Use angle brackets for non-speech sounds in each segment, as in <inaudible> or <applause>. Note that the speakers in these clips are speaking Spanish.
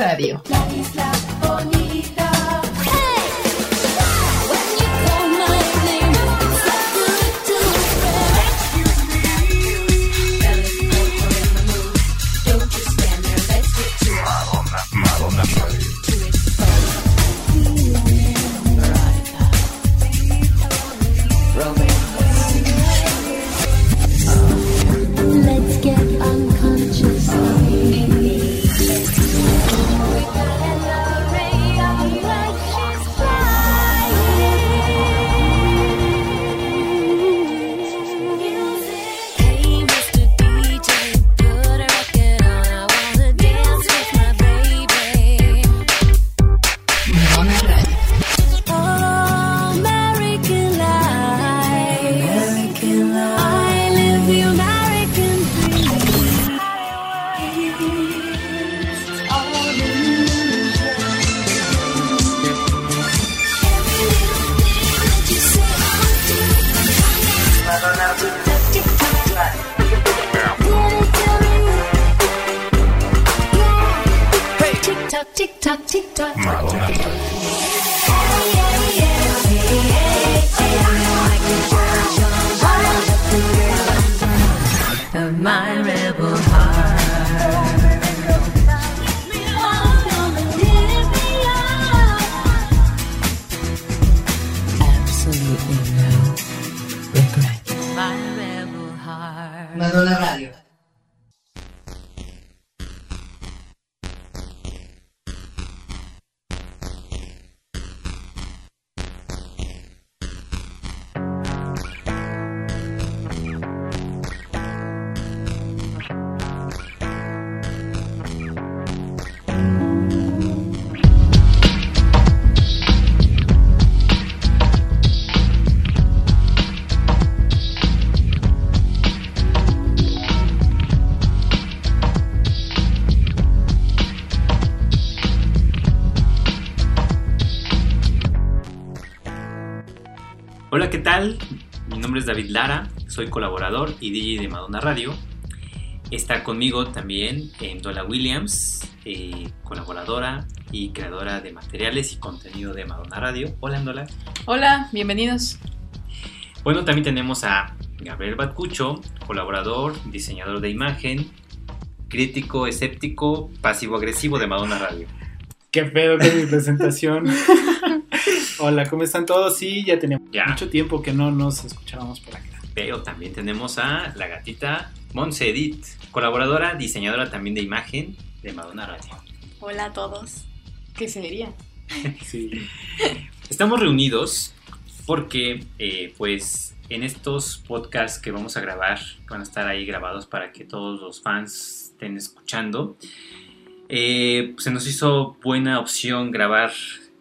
Radio. Soy colaborador y DJ de Madonna Radio. Está conmigo también Dola Williams, eh, colaboradora y creadora de materiales y contenido de Madonna Radio. Hola, Dola. Hola, bienvenidos. Bueno, también tenemos a Gabriel Batcucho, colaborador, diseñador de imagen, crítico, escéptico, pasivo-agresivo de Madonna Radio. Qué pedo con mi presentación. <laughs> Hola, ¿cómo están todos? Sí, ya tenemos Ya. mucho tiempo que no nos escuchábamos por acá. Pero también tenemos a la gatita Monse Edith, colaboradora, diseñadora también de imagen de Madonna Radio. Hola a todos. ¿Qué sería? <laughs> Sí. Estamos reunidos porque, eh, pues, en estos podcasts que vamos a grabar, que van a estar ahí grabados para que todos los fans estén escuchando, eh, pues, se nos hizo buena opción grabar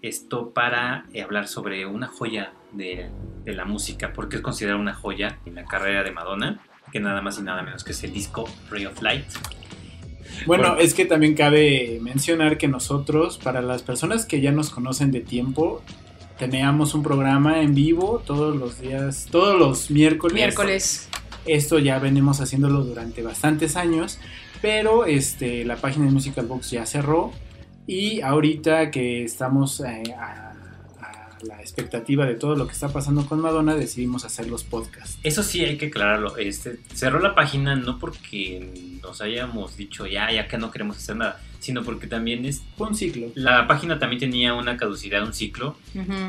esto para eh, hablar sobre una joya de, de la música, porque es considerada una joya en la carrera de Madonna, que nada más y nada menos que es el disco Ray of Light. Bueno, Bueno. es que también cabe mencionar que nosotros, para las personas que ya nos conocen de tiempo, teníamos un programa en vivo todos los días, todos los miércoles. Miércoles. Esto ya venimos haciéndolo durante bastantes años, pero este, la página de Musical Box ya cerró y ahorita que estamos eh, a, a la expectativa de todo lo que está pasando con Madonna, decidimos hacer los podcasts. Eso sí hay que aclararlo. Este, cerró la página no porque nos hayamos dicho ya, ya que no queremos hacer nada, sino porque también es, Fue un ciclo. la página también tenía una caducidad, un ciclo.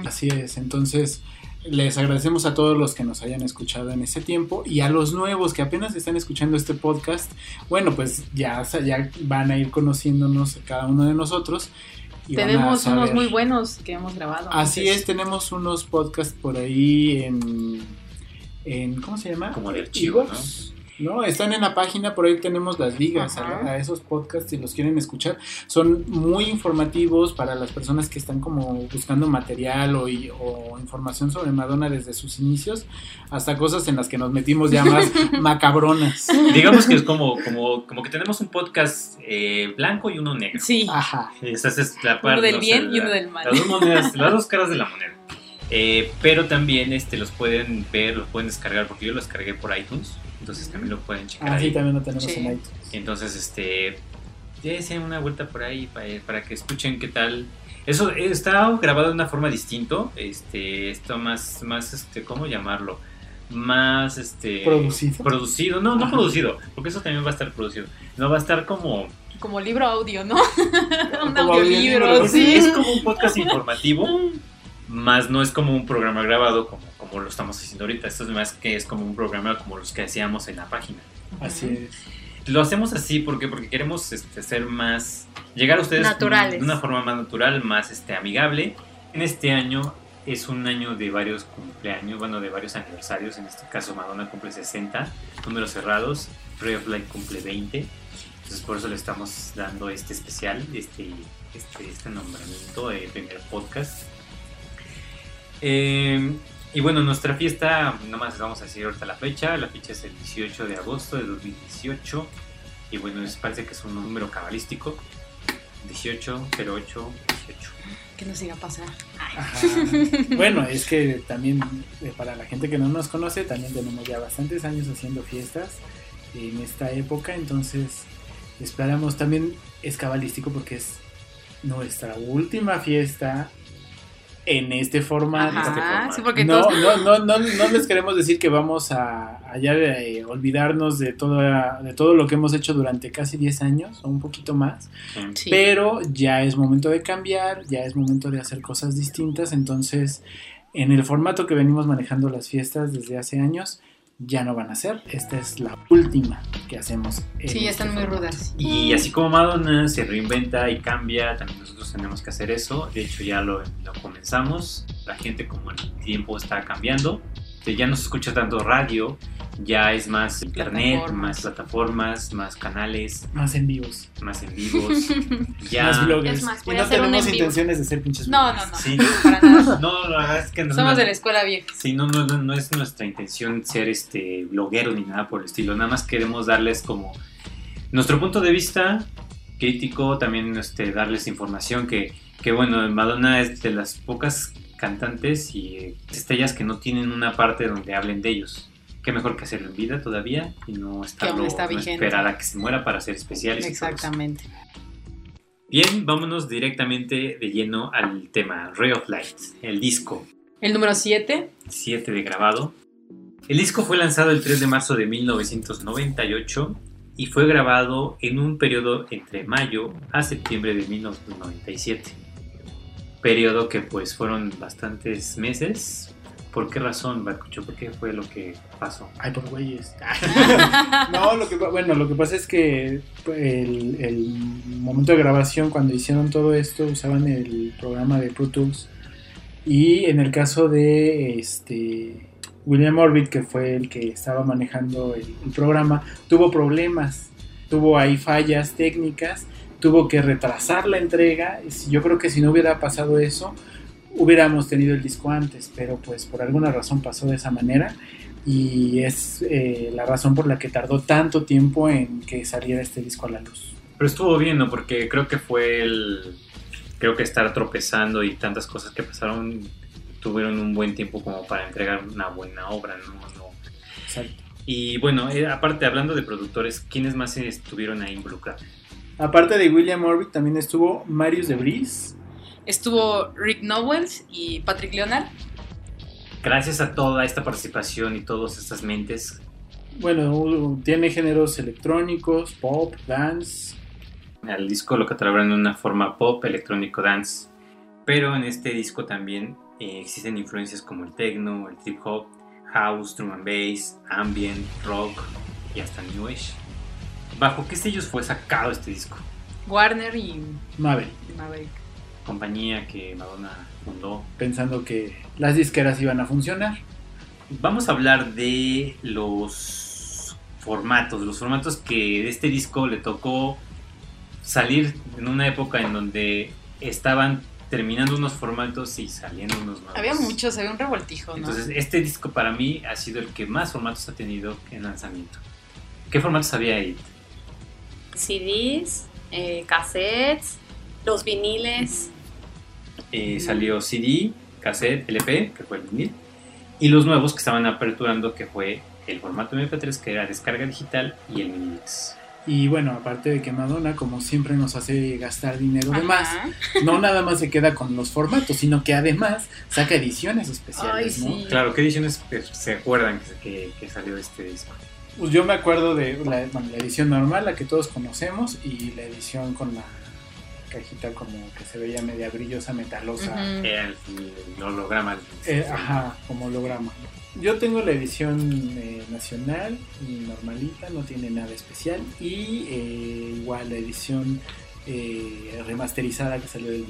Así es, entonces les agradecemos a todos los que nos hayan escuchado en ese tiempo y a los nuevos que apenas están escuchando este podcast, bueno, pues ya, ya van a ir conociéndonos cada uno de nosotros. Tenemos unos muy buenos que hemos grabado. Así antes. es, tenemos unos podcasts por ahí en, en ¿cómo se llama? Como de archivo, Evox. ¿No? Están en la página, por ahí tenemos las ligas a, esos podcasts si los quieren escuchar. Son muy informativos para las personas que están como buscando material o, y- o información sobre Madonna desde sus inicios hasta cosas en las que nos metimos ya más <laughs> macabronas. Digamos que es como, como, como que tenemos un podcast eh, blanco y uno negro. Sí, Ajá. Esa es la uno parte. del o sea, bien y la- uno del mal. Las dos monedas, las dos caras de la moneda. Eh, pero también este, los pueden ver, los pueden descargar, porque yo los descargué por iTunes. Entonces también lo pueden checar Así ahí. también lo tenemos Sí. en iTunes. Entonces, este, Dense una vuelta por ahí para, para que escuchen qué tal. Eso eh, está grabado de una forma distinto. Este, esto más, más, este, ¿cómo llamarlo? Más, este, Producido. Producido, no, no Ajá. producido, porque eso también va a estar producido. No va a estar como, Como libro audio, ¿no? <laughs> Un audiolibro, sí. es como un podcast informativo, <laughs> más no es como un programa grabado como, como lo estamos haciendo ahorita. Esto es más que es como un programa como los que hacíamos en la página. Así es. Lo hacemos así porque porque queremos este, ser más llegar a ustedes Naturales. de una forma más natural, más este amigable. En este año es un año de varios cumpleaños, bueno, de varios aniversarios. En este caso Madonna cumple 60, números cerrados. Ray of Light cumple 20. Entonces por eso le estamos dando este especial, este este, este nombramiento de primer podcast. Eh, y bueno, nuestra fiesta, nomás les vamos a decir ahorita la fecha. La fecha es el 18 de agosto de 2018. Y bueno, es, parece que es un número cabalístico. 18, 08, 18. Que nos iba a pasar. Bueno, es que también eh, para la gente que no nos conoce, también tenemos ya bastantes años haciendo fiestas en esta época, entonces esperamos también es cabalístico porque es nuestra última fiesta en este formato. Ajá, formato. sí, porque No, todos... no, no, no, no les queremos decir que vamos a, a ya eh, olvidarnos de, toda, de todo lo que hemos hecho durante casi 10 años o un poquito más. Sí. Pero ya es momento de cambiar, ya es momento de hacer cosas distintas. Entonces, en el formato que venimos manejando las fiestas desde hace años, ya no van a ser. Esta es la última que hacemos. Sí, ya este están muy rudas. Y así como Madonna se reinventa y cambia, también nosotros tenemos que hacer eso. De hecho, ya lo, lo comenzamos. La gente, como el tiempo está cambiando, ya no se escucha tanto radio, ya es más internet, Plataformas. más plataformas, más canales, Más en vivos, más en vivos. <laughs> ya. más bloggers. Es más, y no tenemos intenciones de ser pinches No, no, bloggers. no. Sí, Para nada. <laughs> no, la verdad es que no, Somos no- de la escuela vieja. Sí, no, no, no, no es nuestra intención ser este bloguero ni nada por el estilo. Nada más queremos darles como nuestro punto de vista crítico, también este, darles información que, que, bueno, Madonna es de las pocas cantantes y estrellas que no tienen una parte donde hablen de ellos. Qué mejor que hacerlo en vida todavía y no estarlo, está no esperar a que se muera para hacer especiales. Exactamente. Bien, vámonos directamente de lleno al tema Ray of Light, el disco. El número 7. 7 de grabado. El disco fue lanzado el 3 de marzo de 1998 y fue grabado en un periodo entre mayo a septiembre de 1997. Periodo que pues fueron bastantes meses. ¿Por qué razón, Barcucho? ¿Por qué fue lo que pasó? Ay, por güeyes. <laughs> <laughs> no, lo que, bueno, lo que pasa es que el, el momento de grabación, cuando hicieron todo esto, usaban el programa de Pro Tools. Y en el caso de este William Orbit, que fue el que estaba manejando el, el programa, tuvo problemas, tuvo ahí fallas técnicas, tuvo que retrasar la entrega. Y Yo creo que si no hubiera pasado eso, hubiéramos tenido el disco antes, pero pues por alguna razón pasó de esa manera y es eh, la razón por la que tardó tanto tiempo en que saliera este disco a la luz. Pero estuvo bien, ¿no? Porque creo que fue el... Creo que estar tropezando y tantas cosas que pasaron tuvieron un buen tiempo como para entregar una buena obra, ¿no? No, Exacto. Y bueno, eh, aparte hablando de productores, ¿quiénes más estuvieron ahí involucrados? Aparte de William Orbit también estuvo Marius de Vries. Estuvo Rick Nowels y Patrick Leonard. Gracias a toda esta participación y todas estas mentes, Bueno, tiene géneros electrónicos, pop, dance. al disco lo catalogan de una forma pop, electrónico, dance. Pero en este disco también eh, existen influencias como el techno, el trip hop, house, drum and bass, ambient, rock y hasta new age. ¿Bajo qué sellos fue sacado este disco? Warner y Maverick, Maverick. Compañía que Madonna fundó. pensando que las disqueras iban a funcionar. Vamos a hablar de los formatos, los formatos que de este disco le tocó salir en una época en donde estaban terminando unos formatos y saliendo unos nuevos. Había muchos, había un revoltijo, ¿no? Entonces, este disco para mí ha sido el que más formatos ha tenido en lanzamiento. ¿Qué formatos había ahí? CDs, eh, cassettes, los viniles. Eh, salió CD, cassette, LP, que fue el vinil, y los nuevos que estaban aperturando, que fue el formato MP3, que era descarga digital, y el Minix. Y bueno, aparte de que Madonna, como siempre, nos hace gastar dinero de más, no nada más se queda con los formatos, sino que además saca ediciones especiales, Ay, ¿no? sí. Claro, ¿qué ediciones se acuerdan que, que- que salió este disco? Pues yo me acuerdo de la, bueno, la edición normal, la que todos conocemos, y la edición con la cajita como que se veía media brillosa, metalosa. Era el, el holograma. Eh, ajá, como holograma. Yo tengo la edición eh, nacional y normalita, no tiene nada especial. Y eh, igual la edición eh, remasterizada que salió del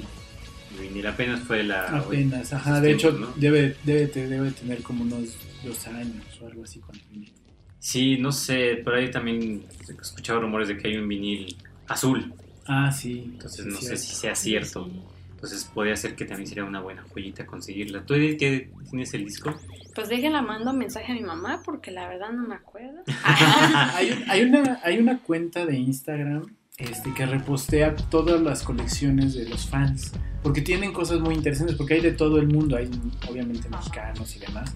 Vinil apenas fue la. apenas. Ajá, de hecho debe, debe, debe tener como unos dos años o algo así con el vinil. Sí, no sé, por ahí también he escuchado rumores de que hay un vinil azul. Ah, sí. Entonces no sé si sea cierto. Entonces podría ser que también sería una buena joyita conseguirla. ¿Tú qué- tienes el disco? Pues déjenla, mando mensaje a mi mamá porque la verdad no me acuerdo. <laughs> hay, un- hay una, hay una cuenta de Instagram este, que repostea todas las colecciones de los fans. Porque tienen cosas muy interesantes, porque hay de todo el mundo, hay obviamente mexicanos y demás.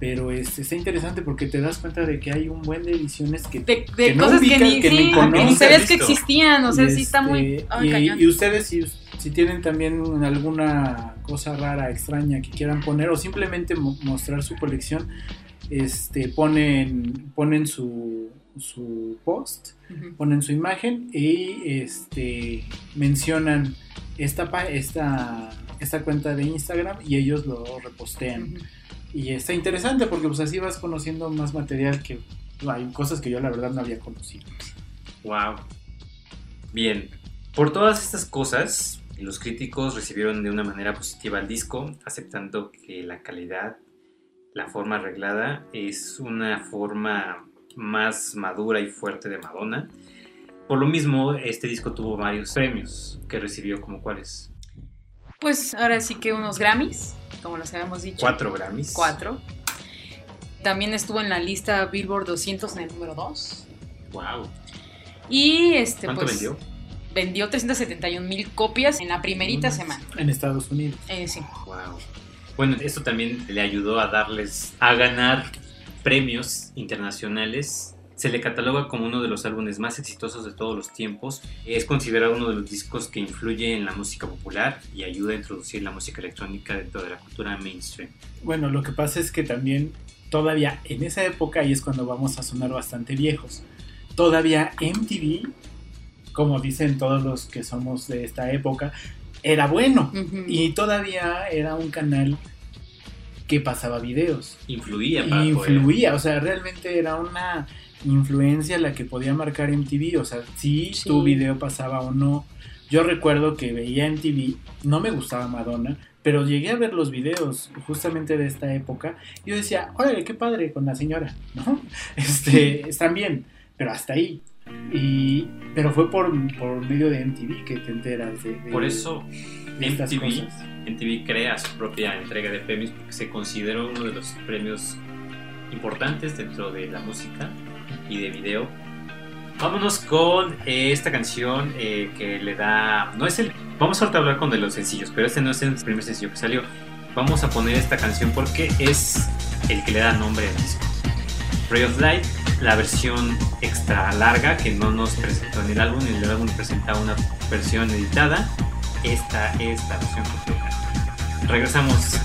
Pero este, está interesante porque te das cuenta de que hay un buen de ediciones que... De, de Que no cosas que ni, que sí, que ni sabías que existían. O sea, y sí está muy. este, y, ustedes si, si tienen también alguna cosa rara, extraña que quieran poner o simplemente mo- mostrar su colección, este, ponen, ponen su, su post ponen su imagen y este mencionan esta pa- esta esta cuenta de Instagram y ellos lo repostean. Y está interesante porque pues así vas conociendo más material que hay cosas que yo la verdad no había conocido Wow. Bien. Por todas estas cosas, los críticos recibieron de una manera positiva el disco, aceptando que la calidad, la forma arreglada, es una forma más madura y fuerte de Madonna. Por lo mismo, este disco tuvo varios premios que recibió como cuáles. Pues ahora sí que unos Grammys, como los habíamos dicho. Cuatro Grammys. Cuatro. También estuvo en la lista Billboard 200 en el número 2. Wow. Y este, ¿Cuánto pues. vendió? Vendió 371 mil copias en la primerita Mm. semana. en Estados Unidos Eh, sí. Wow. Bueno, esto también le ayudó a darles a ganar premios internacionales. Se le cataloga como uno de los álbumes más exitosos de todos los tiempos. Es considerado uno de los discos que influye en la música popular y ayuda a introducir la música electrónica dentro de la cultura mainstream. bueno lo que pasa es que también todavía en esa época y es cuando vamos a sonar bastante viejos todavía MTV como dicen todos los que somos de esta época era bueno. Y todavía era un canal que pasaba videos. Influía influía, o sea, realmente era una influencia la que podía marcar MTV. O sea, si Sí. tu video pasaba o no. Yo recuerdo que veía MTV, no me gustaba Madonna, pero llegué a ver los videos justamente de esta época. Y yo decía, órale, qué padre con la señora, ¿no? <laughs> Este, están bien, pero hasta ahí. Y, pero fue por, por medio de MTV que te enteras de, de- Por eso de estas MTV, cosas. MTV crea su propia entrega de premios porque se consideró uno de los premios importantes dentro de la música y de video. Vámonos con eh, esta canción eh, que le da... No es el... Vamos a hablar con de los sencillos, pero este no es el primer sencillo que salió. Vamos a poner esta canción porque es el que le da nombre al disco. Ray of Light, la versión extra larga que no nos presentó en el álbum, en el álbum presenta una versión editada. Esta es la versión completa. Regresamos.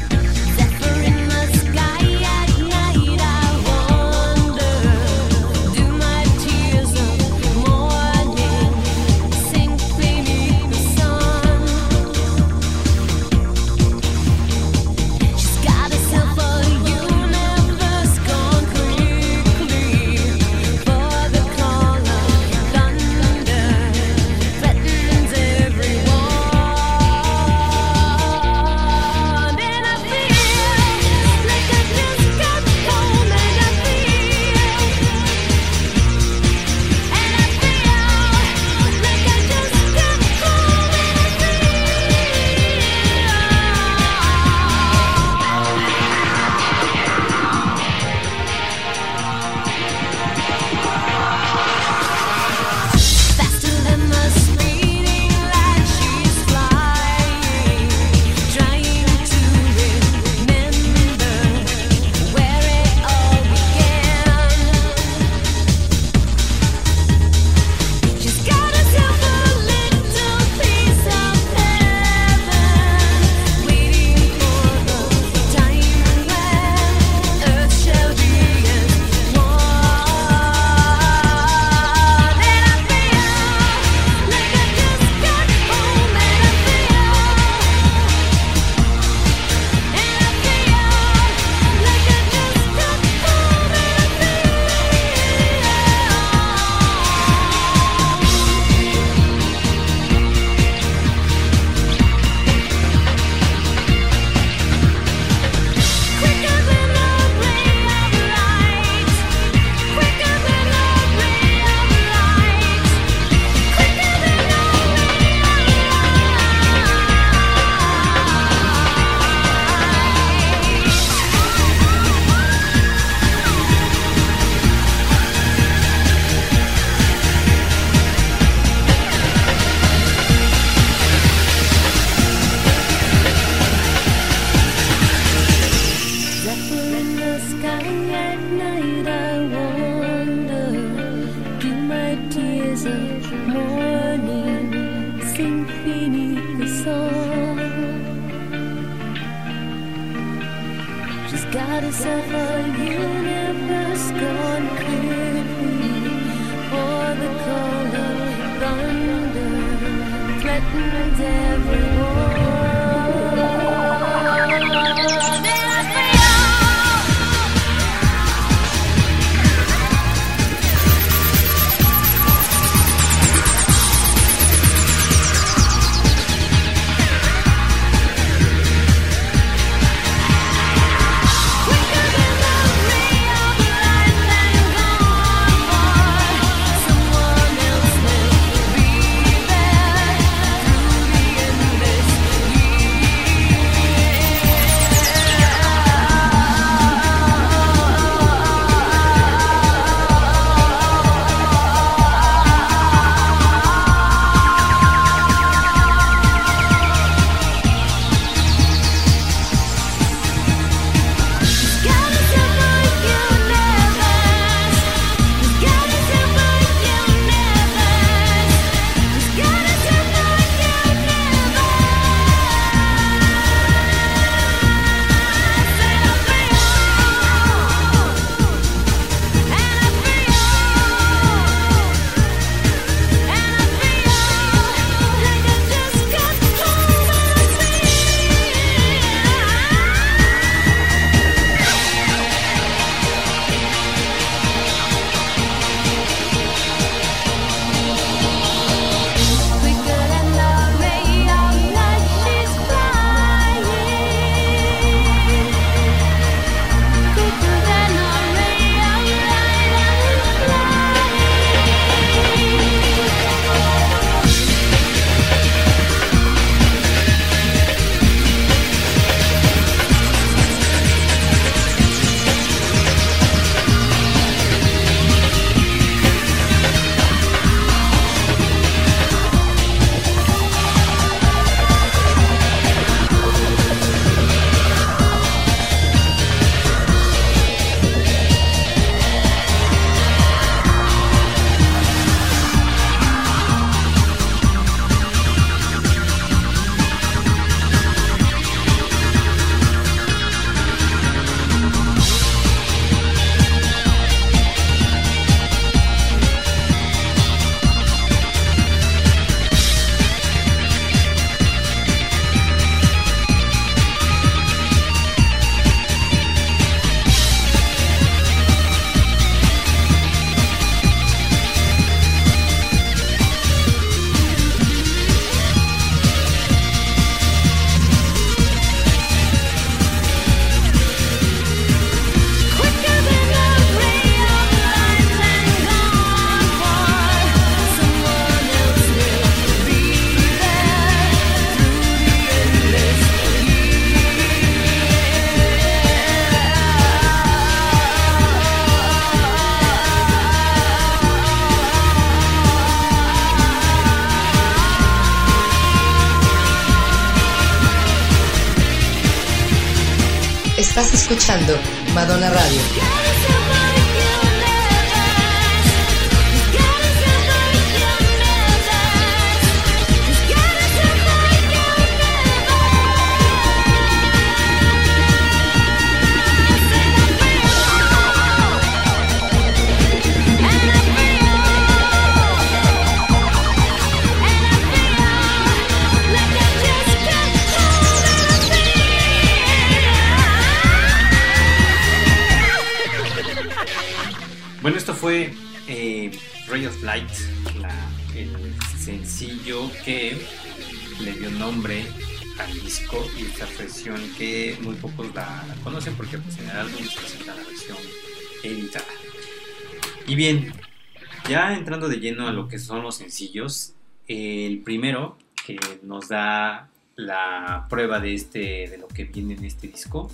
Que son los sencillos, el primero que nos da la prueba de este de lo que viene en este disco,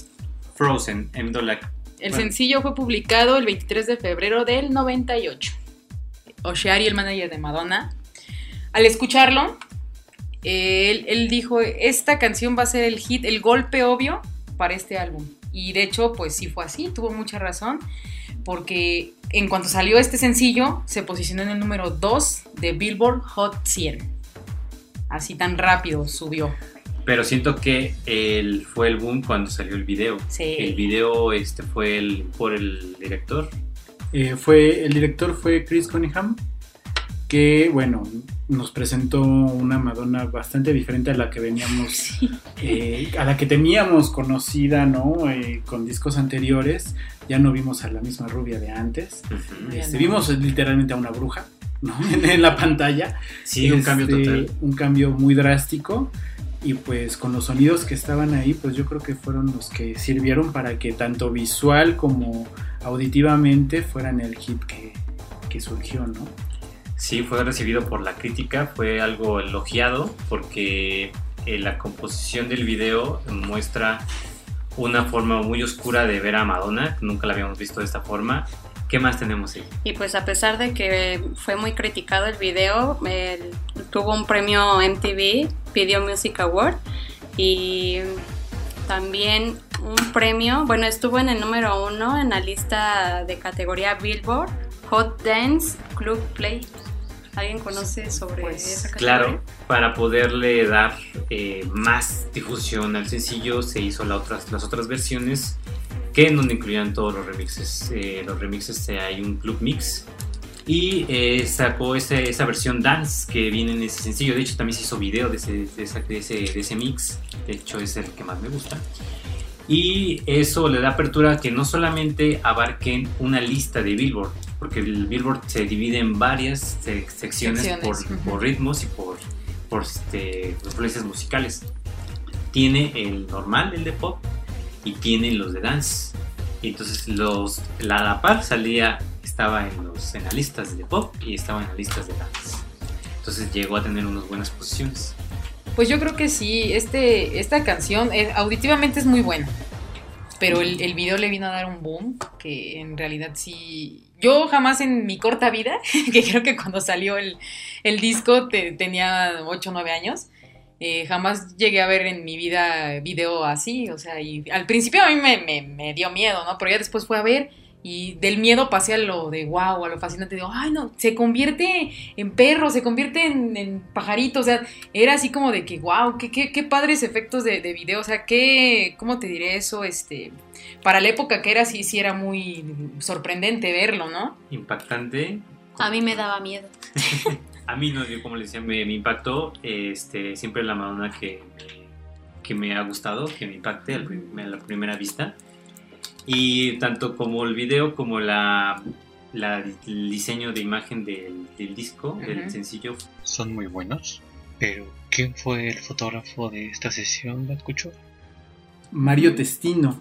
Frozen, M. Dolac El Bueno. sencillo fue publicado el 23 de febrero del 98. Oshari, el manager de Madonna, al escucharlo, él, él dijo, esta canción va a ser el hit, el golpe obvio para este álbum. Y de hecho, pues sí fue así, tuvo mucha razón, porque en cuanto salió este sencillo, se posicionó en el número 2 de Billboard Hot 100. Así tan rápido subió. Pero siento que el, fue el boom cuando salió el video. Sí. El video este fue el, por el director. Eh, fue, el director fue Chris Cunningham, que bueno, nos presentó una Madonna bastante diferente a la que veníamos, <laughs> eh, a la que teníamos conocida, ¿no? Eh, con discos anteriores. Ya no vimos a la misma rubia de antes. Este, no. Vimos literalmente a una bruja, ¿no? <laughs> En, en la pantalla. Sí, un cambio Este, total. Un cambio muy drástico. Y pues con los sonidos que estaban ahí, pues yo creo que fueron los que sirvieron para que tanto visual como auditivamente fueran el hit que, que surgió, ¿no? Sí, fue recibido por la crítica, fue algo elogiado porque eh, la composición del video muestra una forma muy oscura de ver a Madonna, nunca la habíamos visto de esta forma. ¿Qué más tenemos ahí? Y pues a pesar de que fue muy criticado el video, el- tuvo un premio MTV Video Music Award y también un premio, bueno, estuvo en el número uno en la lista de categoría Billboard Hot Dance Club Play. ¿Alguien conoce sobre Pues, esa categoría? Claro, para poderle dar eh, más difusión al sencillo se hizo la otras, las otras versiones que en donde incluían todos los remixes. Eh, los remixes eh, hay un club mix y eh, sacó ese- esa versión dance que viene en ese sencillo. De hecho también se hizo video de ese, de esa- de ese, de ese mix. De hecho es el que más me gusta. Y eso le da apertura a que no solamente abarquen una lista de Billboard, porque el Billboard se divide en varias sec- secciones, Secciones, por, ujú. por ritmos y por, por este, influencias musicales. Tiene el normal, el de pop, y tiene los de dance. Y entonces los, la la par salía, estaba en, los, en las listas de pop y estaba en las listas de dance. Entonces llegó a tener unas buenas posiciones. Pues yo creo que sí, este, esta canción eh, auditivamente es muy buena, pero el, el video le vino a dar un boom que en realidad sí... Yo jamás en mi corta vida, <laughs> que creo que cuando salió el, el disco te- tenía 8 o 9 años, eh, jamás llegué a ver en mi vida video así, o sea, y al principio a mí me, me- me dio miedo, ¿no? Pero ya después fue a ver y del miedo pasé a lo de wow, a lo fascinante, digo, ay no, se convierte en perro, se convierte en, en pajarito, o sea, era así como de que, wow, qué, qué, qué padres efectos de, de video, o sea, qué, ¿cómo te diré eso? Este, para la época que era, sí, sí era muy sorprendente verlo, ¿no? Impactante. A mí me daba miedo. <laughs> A mí no, yo como les decía, me, me impactó este, siempre la Madonna que, que me ha gustado, que me impacte a la primera vista. Y tanto como el video como la, la- el diseño de imagen del, del disco, del sencillo, Son muy buenos, pero ¿quién fue el fotógrafo de esta sesión? ¿La escuchó? Mario Testino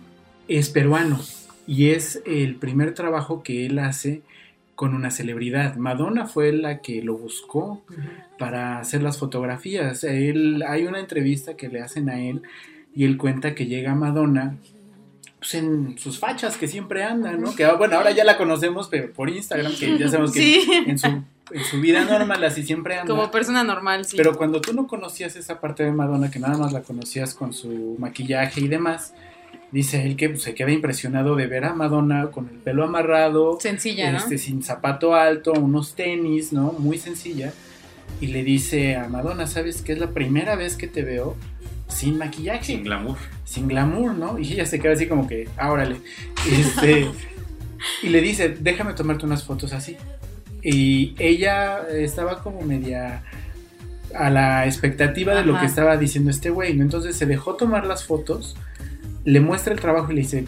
es peruano y es el primer trabajo que él hace con una celebridad. Madonna fue la que lo buscó para hacer las fotografías. Él, hay una entrevista que le hacen a él y él cuenta que llega Madonna pues, en sus fachas que siempre anda, ¿no? Que ah, bueno, ahora ya la conocemos pero por Instagram, que ya sabemos que Sí, en, su, en su vida normal así siempre anda. como persona normal, sí. Pero cuando tú no conocías esa parte de Madonna, que nada más la conocías con su maquillaje y demás, dice él que pues, se queda impresionado de ver a Madonna con el pelo amarrado, Sencilla, ¿no? este, sin zapato alto, unos tenis, ¿no? Muy sencilla. Y le dice a Madonna, ¿sabes qué? Es la primera vez que te veo sin maquillaje, sin sin, glamour. glamour, ¿no? Y ella se queda así como que, ah, órale. Este, <laughs> y le dice, déjame tomarte unas fotos así. Y ella estaba como media a la expectativa de lo que estaba diciendo este güey, ¿no? Entonces se dejó tomar las fotos, le muestra el trabajo y le dice,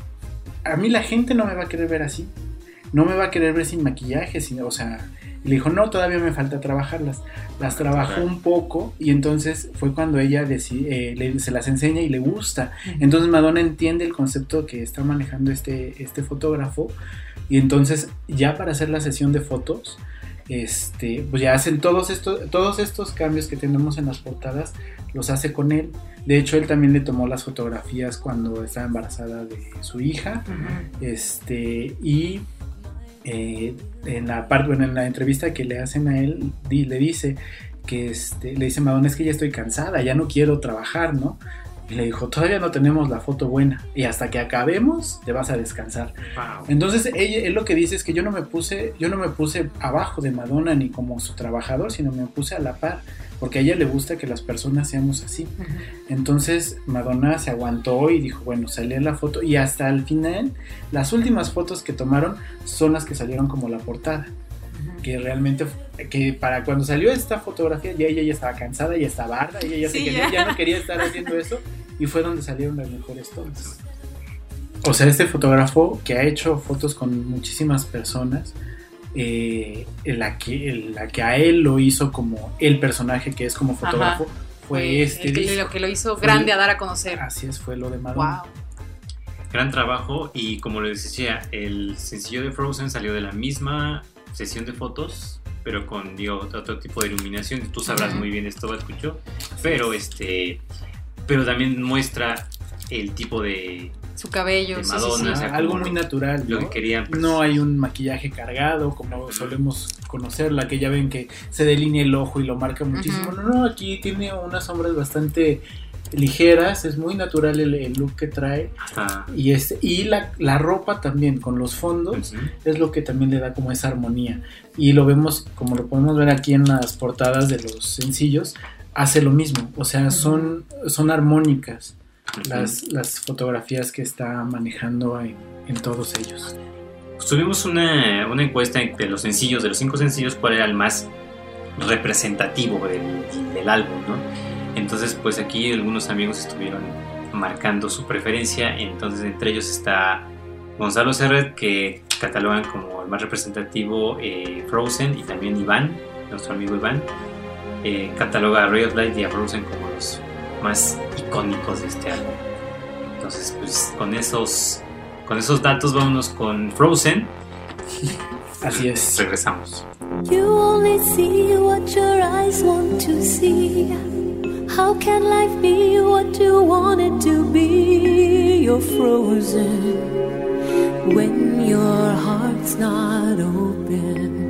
a mí la gente no me va a querer ver así, no me va a querer ver sin maquillaje, sin, o sea, y le dijo, no, todavía me falta trabajarlas. Las trabajó un poco y entonces fue cuando ella eh, le- se las enseña y le gusta. Entonces Madonna entiende el concepto que está manejando este, este fotógrafo y entonces ya para hacer la sesión de fotos, este, pues ya hacen todos estos, todos estos cambios que tenemos en las portadas, los hace con él. De hecho, él también le tomó las fotografías cuando estaba embarazada de su hija. Este, y eh, en la parte, bueno, en la entrevista que le hacen a él, di- le dice que este, le dice Madonna, es que ya estoy cansada, ya no quiero trabajar, ¿no? Y le dijo, todavía no tenemos la foto buena. Y hasta que acabemos, te vas a descansar. Wow. Entonces, ella, él lo que dice es que yo no me puse, yo no me puse abajo de Madonna ni como su trabajador, sino me puse a la par. Porque a ella le gusta que las personas seamos así. Entonces Madonna se aguantó y dijo, bueno, salía la foto y hasta el final las últimas fotos que tomaron son las que salieron como la portada. Que realmente, que para cuando salió esta fotografía ya ella ya estaba cansada, ya estaba harta, ella ya, se Sí, quería- ya. ya no quería estar haciendo eso <laughs> y fue donde salieron las mejores tomas. O sea, este fotógrafo que ha hecho fotos con muchísimas personas, eh, la, que, la que a él lo hizo como el personaje que es como fotógrafo, fue este el que, lo que lo hizo grande a dar a conocer. Así es, fue lo de Madonna. Wow. Gran trabajo y como les decía, el sencillo de Frozen salió de la misma sesión de fotos, pero con digo, otro tipo de iluminación. Tú sabrás muy bien esto, escucho, pero este, pero también muestra el tipo de Su cabello. De sí, sí, Madonna, sí. o sea, algo muy lo- natural. lo ¿no? que querían. pues, No hay un maquillaje cargado como solemos conocerla, que ya ven que se delinea el ojo y lo marca muchísimo. Ujú. No, no, aquí tiene unas sombras bastante ligeras, es muy natural el, el look que trae. hasta Y, este, y la, la ropa también con los fondos Ujú. es lo que también le da como esa armonía. Y lo vemos, como lo podemos ver aquí en las portadas de los sencillos, hace lo mismo. O sea, son, son armónicas las, las fotografías que está manejando en, en todos ellos. Pues tuvimos una, una encuesta de los sencillos, de los cinco sencillos, cuál era el más representativo del, del álbum, ¿no? Entonces, pues aquí algunos amigos estuvieron marcando su preferencia, entonces entre ellos está Gonzalo Serret, que catalogan como el más representativo eh, Frozen, y también Iván, nuestro amigo Iván, eh, cataloga a Ray of Light y a Frozen como los más icónicos de este álbum. Entonces, pues con esos, con esos datos vámonos con Frozen. <laughs> Así es. Regresamos. You only see what your eyes want to see. How can life be what you want it to be? You're frozen when your heart's not open.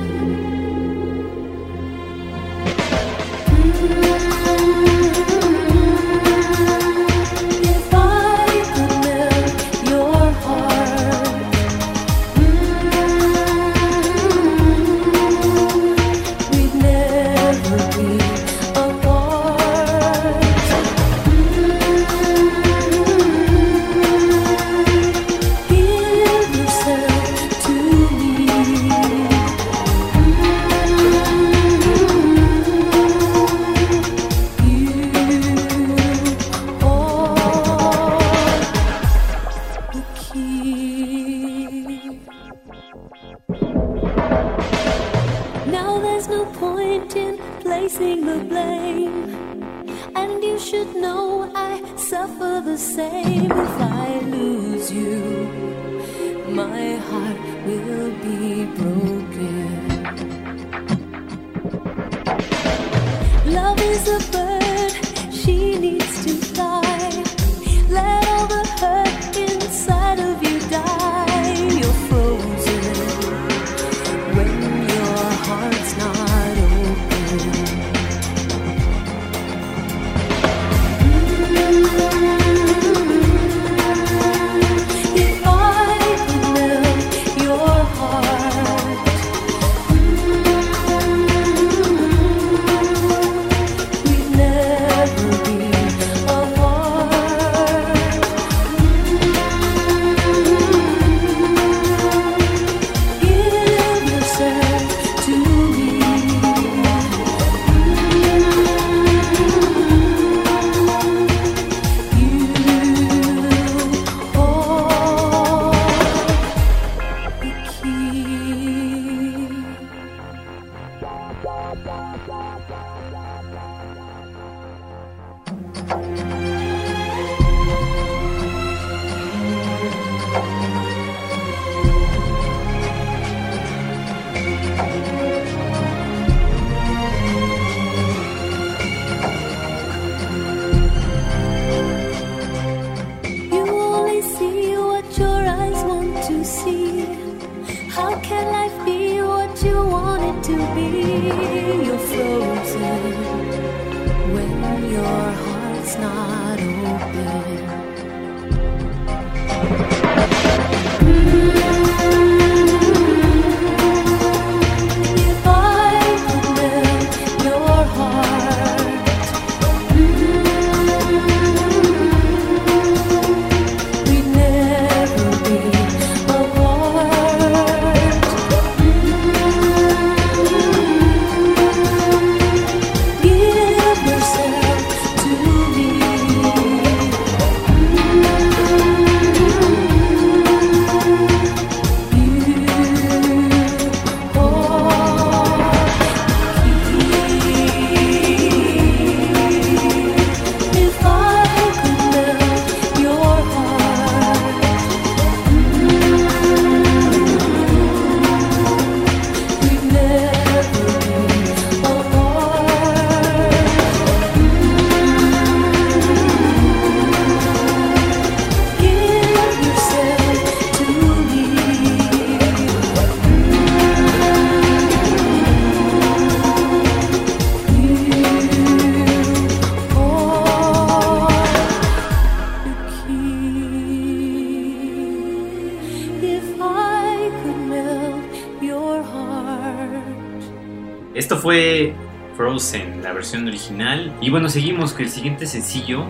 Siguiente sencillo,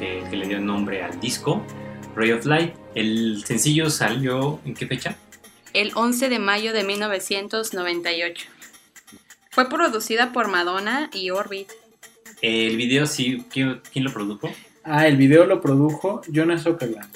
que, que le dio nombre al disco, Ray of Light. El sencillo salió en qué fecha? El 11 de mayo de 1998. Fue producida por Madonna y Orbit. El video sí, ¿quién, quién lo produjo? Ah, el video lo produjo Jonas Sutherland.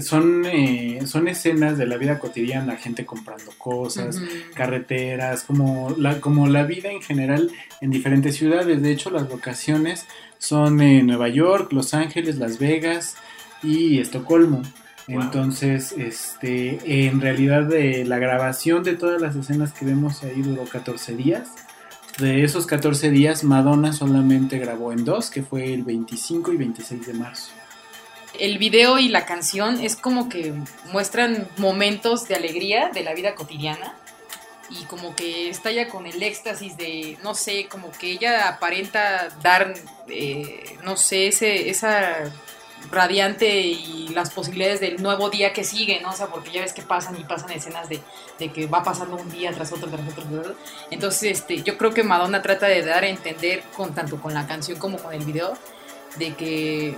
Son, eh, son escenas de la vida cotidiana, gente comprando cosas, carreteras, como la, como la vida en general en diferentes ciudades. De hecho, las locaciones son en Nueva York, Los Ángeles, Las Vegas y Estocolmo. Wow. Entonces, este, en realidad eh, la grabación de todas las escenas que vemos ahí duró 14 días. De esos 14 días, Madonna solamente grabó en dos, que fue el 25 y 26 de marzo. El video y la canción es como que muestran momentos de alegría de la vida cotidiana y como que estalla con el éxtasis de, no sé, como que ella aparenta dar, eh, no sé, ese, esa radiante y las posibilidades del nuevo día que sigue, ¿no? O sea, porque ya ves que pasan y pasan escenas de, de que va pasando un día tras otro, tras otro, tras otro. Entonces, este, yo creo que Madonna trata de dar a entender, con, tanto con la canción como con el video, de que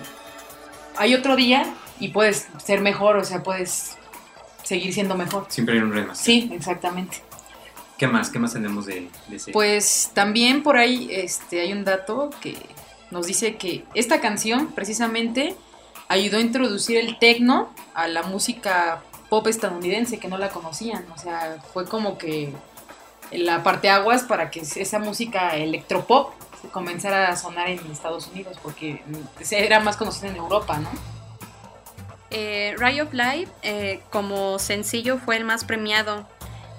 hay otro día y puedes ser mejor, o sea, puedes seguir siendo mejor. Siempre hay un renacer. Sí, exactamente. ¿Qué más? ¿Qué más tenemos de, de ese? Pues también por ahí este, hay un dato que nos dice que esta canción precisamente ayudó a introducir el techno a la música pop estadounidense que no la conocían. O sea, fue como que la parteaguas para que esa música electropop comenzara a sonar en Estados Unidos porque era más conocida en Europa, ¿no? Eh, Ray of Light eh, como sencillo fue el más premiado,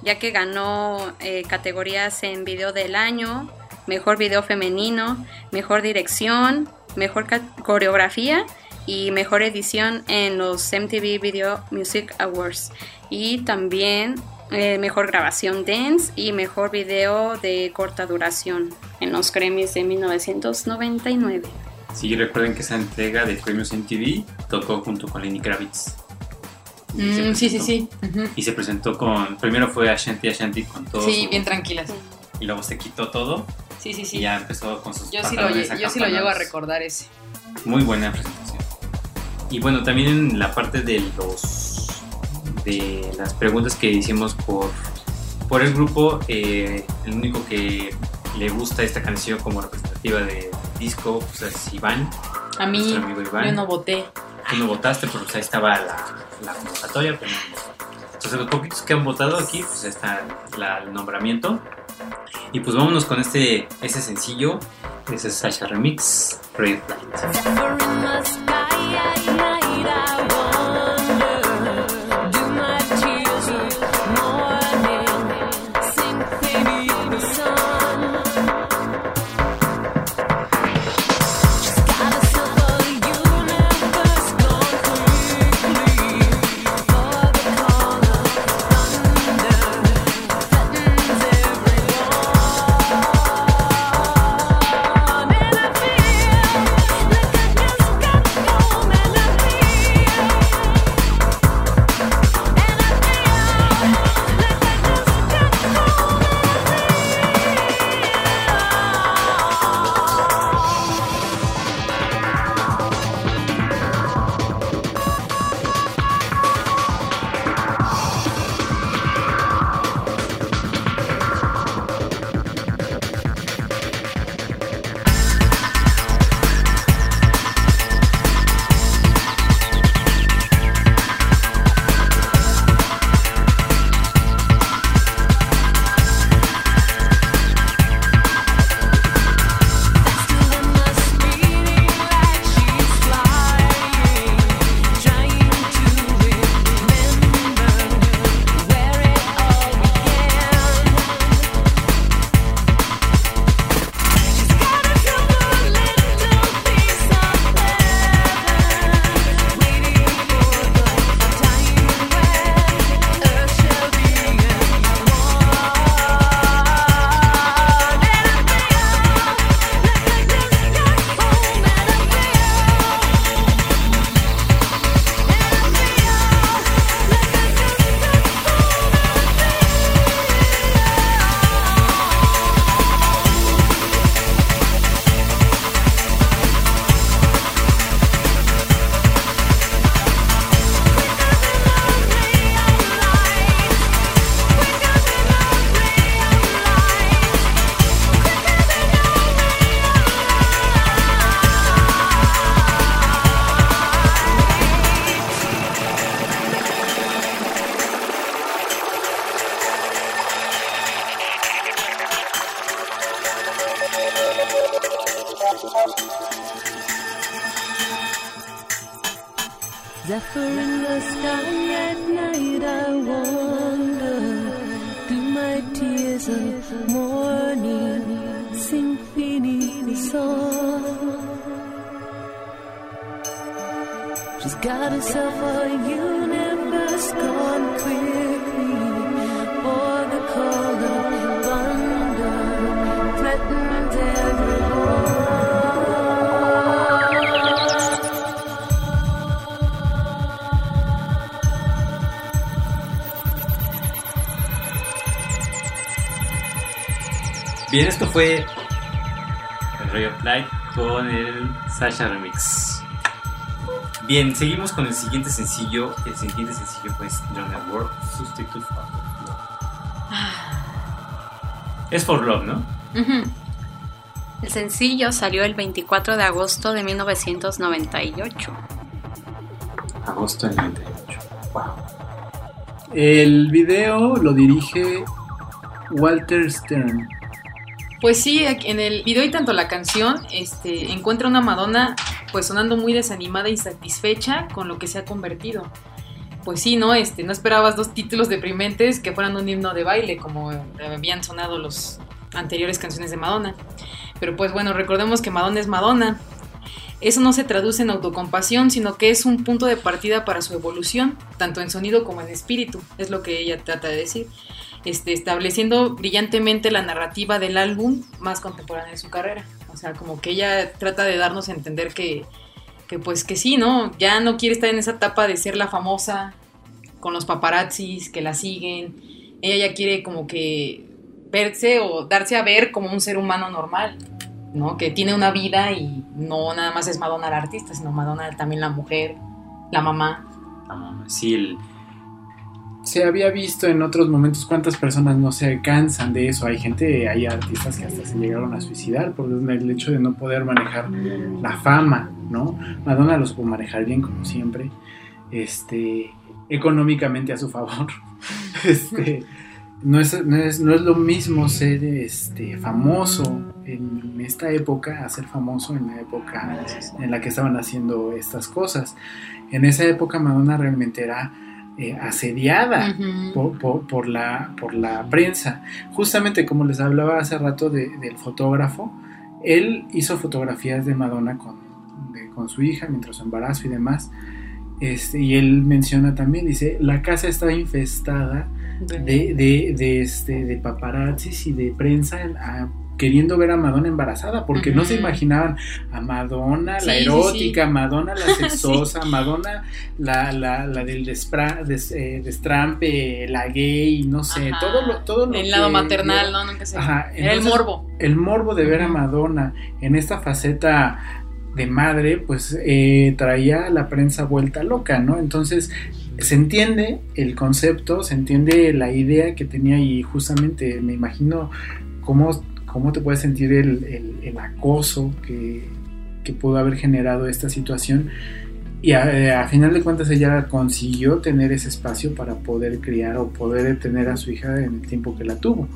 ya que ganó eh, categorías en video del año, mejor video femenino, mejor dirección, mejor coreografía y mejor edición en los MTV Video Music Awards. Y también eh, mejor grabación dance y mejor video de corta duración en los Grammys de 1999. Sí, recuerden que esa entrega de premios MTV tocó junto con Lenny Kravitz. Mm, sí, sí, sí. Y se presentó con. Primero fue Ashanti Ashanti con todo. Sí, su- bien tranquilas. Y luego se quitó todo. Sí, sí, sí. Y ya empezó con sus Yo sí, lo, yo sí lo llevo a recordar ese. Muy buena presentación. Y bueno, también en la parte de los de las preguntas que hicimos por, por el grupo, eh, el único que le gusta esta canción como representativa de disco pues, es Iván, A mí, amigo Iván. yo no voté. Tú no votaste, pero pues ahí estaba la, la convocatoria, pero no Entonces los poquitos que han votado aquí, pues ahí está la- el nombramiento. Y pues vámonos con este ese sencillo, ese Sasha Remix, Red Light. Fue el Ray of Light con el Sasha Remix. Bien, seguimos con el siguiente sencillo. El siguiente sencillo fue at Work, Substitute for Love. Es for Love, ¿no? El sencillo salió el 24 de agosto de 1998. Agosto del 98. Wow. El video lo dirige Walter Stern. Pues sí, en el video y tanto la canción, este, encuentra una Madonna pues sonando muy desanimada y insatisfecha con lo que se ha convertido. Pues sí, ¿no? Este, no esperabas dos títulos deprimentes que fueran un himno de baile, como habían sonado los anteriores canciones de Madonna. Pero pues bueno, recordemos que Madonna es Madonna. Eso no se traduce en autocompasión, sino que es un punto de partida para su evolución, tanto en sonido como en espíritu, es lo que ella trata de decir este, estableciendo brillantemente la narrativa del álbum más contemporáneo de su carrera. O sea, como que ella trata de darnos a entender que, que pues que sí, ¿no? Ya no quiere estar en esa etapa de ser la famosa con los paparazzis que la siguen. Ella ya quiere como que verse o darse a ver como un ser humano normal, ¿no? Que tiene una vida y no nada más es Madonna la artista, sino Madonna también la mujer, la mamá. Ah, sí, el, Se había visto en otros momentos cuántas personas no se cansan de eso. Hay gente, hay artistas que hasta se llegaron a suicidar por el hecho de no poder manejar la fama, ¿no? Madonna lo supo manejar bien, como siempre. Este, económicamente a su favor. <laughs> Este, no es, no es, no es lo mismo ser este, famoso en esta época a ser famoso en la época en la que estaban haciendo estas cosas. En esa época Madonna realmente era eh, asediada Ujú. por, por- por la, por la prensa. Justamente como les hablaba hace rato de- del fotógrafo, él hizo fotografías de Madonna con, de- con su hija mientras su embarazo y demás. Este, y él menciona también, dice, la casa estaba infestada de, de, de, este, de paparazzis y de prensa a- queriendo ver a Madonna embarazada, porque no se imaginaban a Madonna, la Sí, erótica, sí. Madonna, la <laughs> sexosa, Madonna, la, la, la del despra- des- eh, destrampe, la gay, no sé, Ajá. todo lo, todo lo El lado maternal, ¿no? Nunca se... Ajá, Era el morbo. el morbo de ver a. Madonna en esta faceta de madre, pues eh, traía a la prensa vuelta loca, ¿no? Entonces se entiende el concepto, se entiende la idea que tenía y justamente me imagino cómo, cómo te puedes sentir el, el- el acoso que, que pudo haber generado esta situación. Y a, eh, a final de cuentas ella consiguió tener ese espacio para poder criar o poder tener a su hija en el tiempo que la tuvo.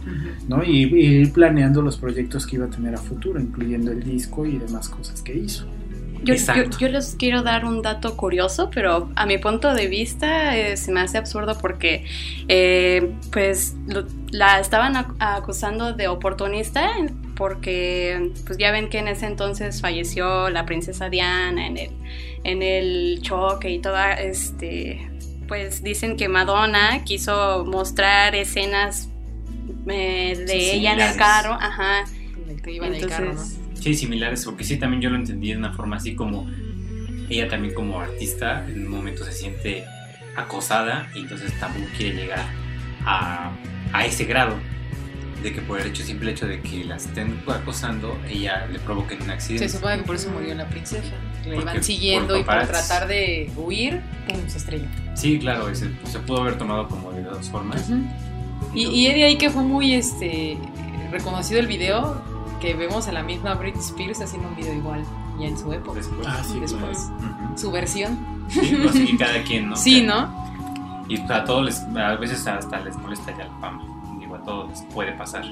¿no? Y, y ir planeando los proyectos que iba a tener a futuro, incluyendo el disco y demás cosas que hizo. Yo, Exacto. yo- yo les quiero dar un dato curioso, pero a mi punto de vista eh, se me hace absurdo porque eh, pues lo- la estaban ac- acusando de oportunista porque pues ya ven que en ese entonces falleció la princesa Diana en el, en el choque y toda este pues dicen que Madonna quiso mostrar escenas eh, de Sí, ella en el carro, ajá. El que iba en el carro, ¿no? Sí, similares, porque sí, también yo lo entendí de una forma así como ella también como artista en un momento se siente acosada y entonces tampoco quiere llegar a, a ese grado de que por el hecho, simple hecho de que la estén acosando, ella le provoquen un accidente. Se supone que por eso murió la princesa. Le iban siguiendo por y por tratar de huir, pum, se estrelló. Sí, claro, ese- se pudo haber tomado como de dos formas. Y, y es de ahí que fue muy este reconocido el video, que vemos a la misma Britney Spears haciendo un video igual, ya en su época. Después. Ah, sí, Después. Ujú. Su versión. Sí, pues, y <laughs> cada quien, ¿no? Sí, Cada- ¿no? Y a todos les, a veces hasta les molesta ya la fama. Digo, a todos les puede pasar.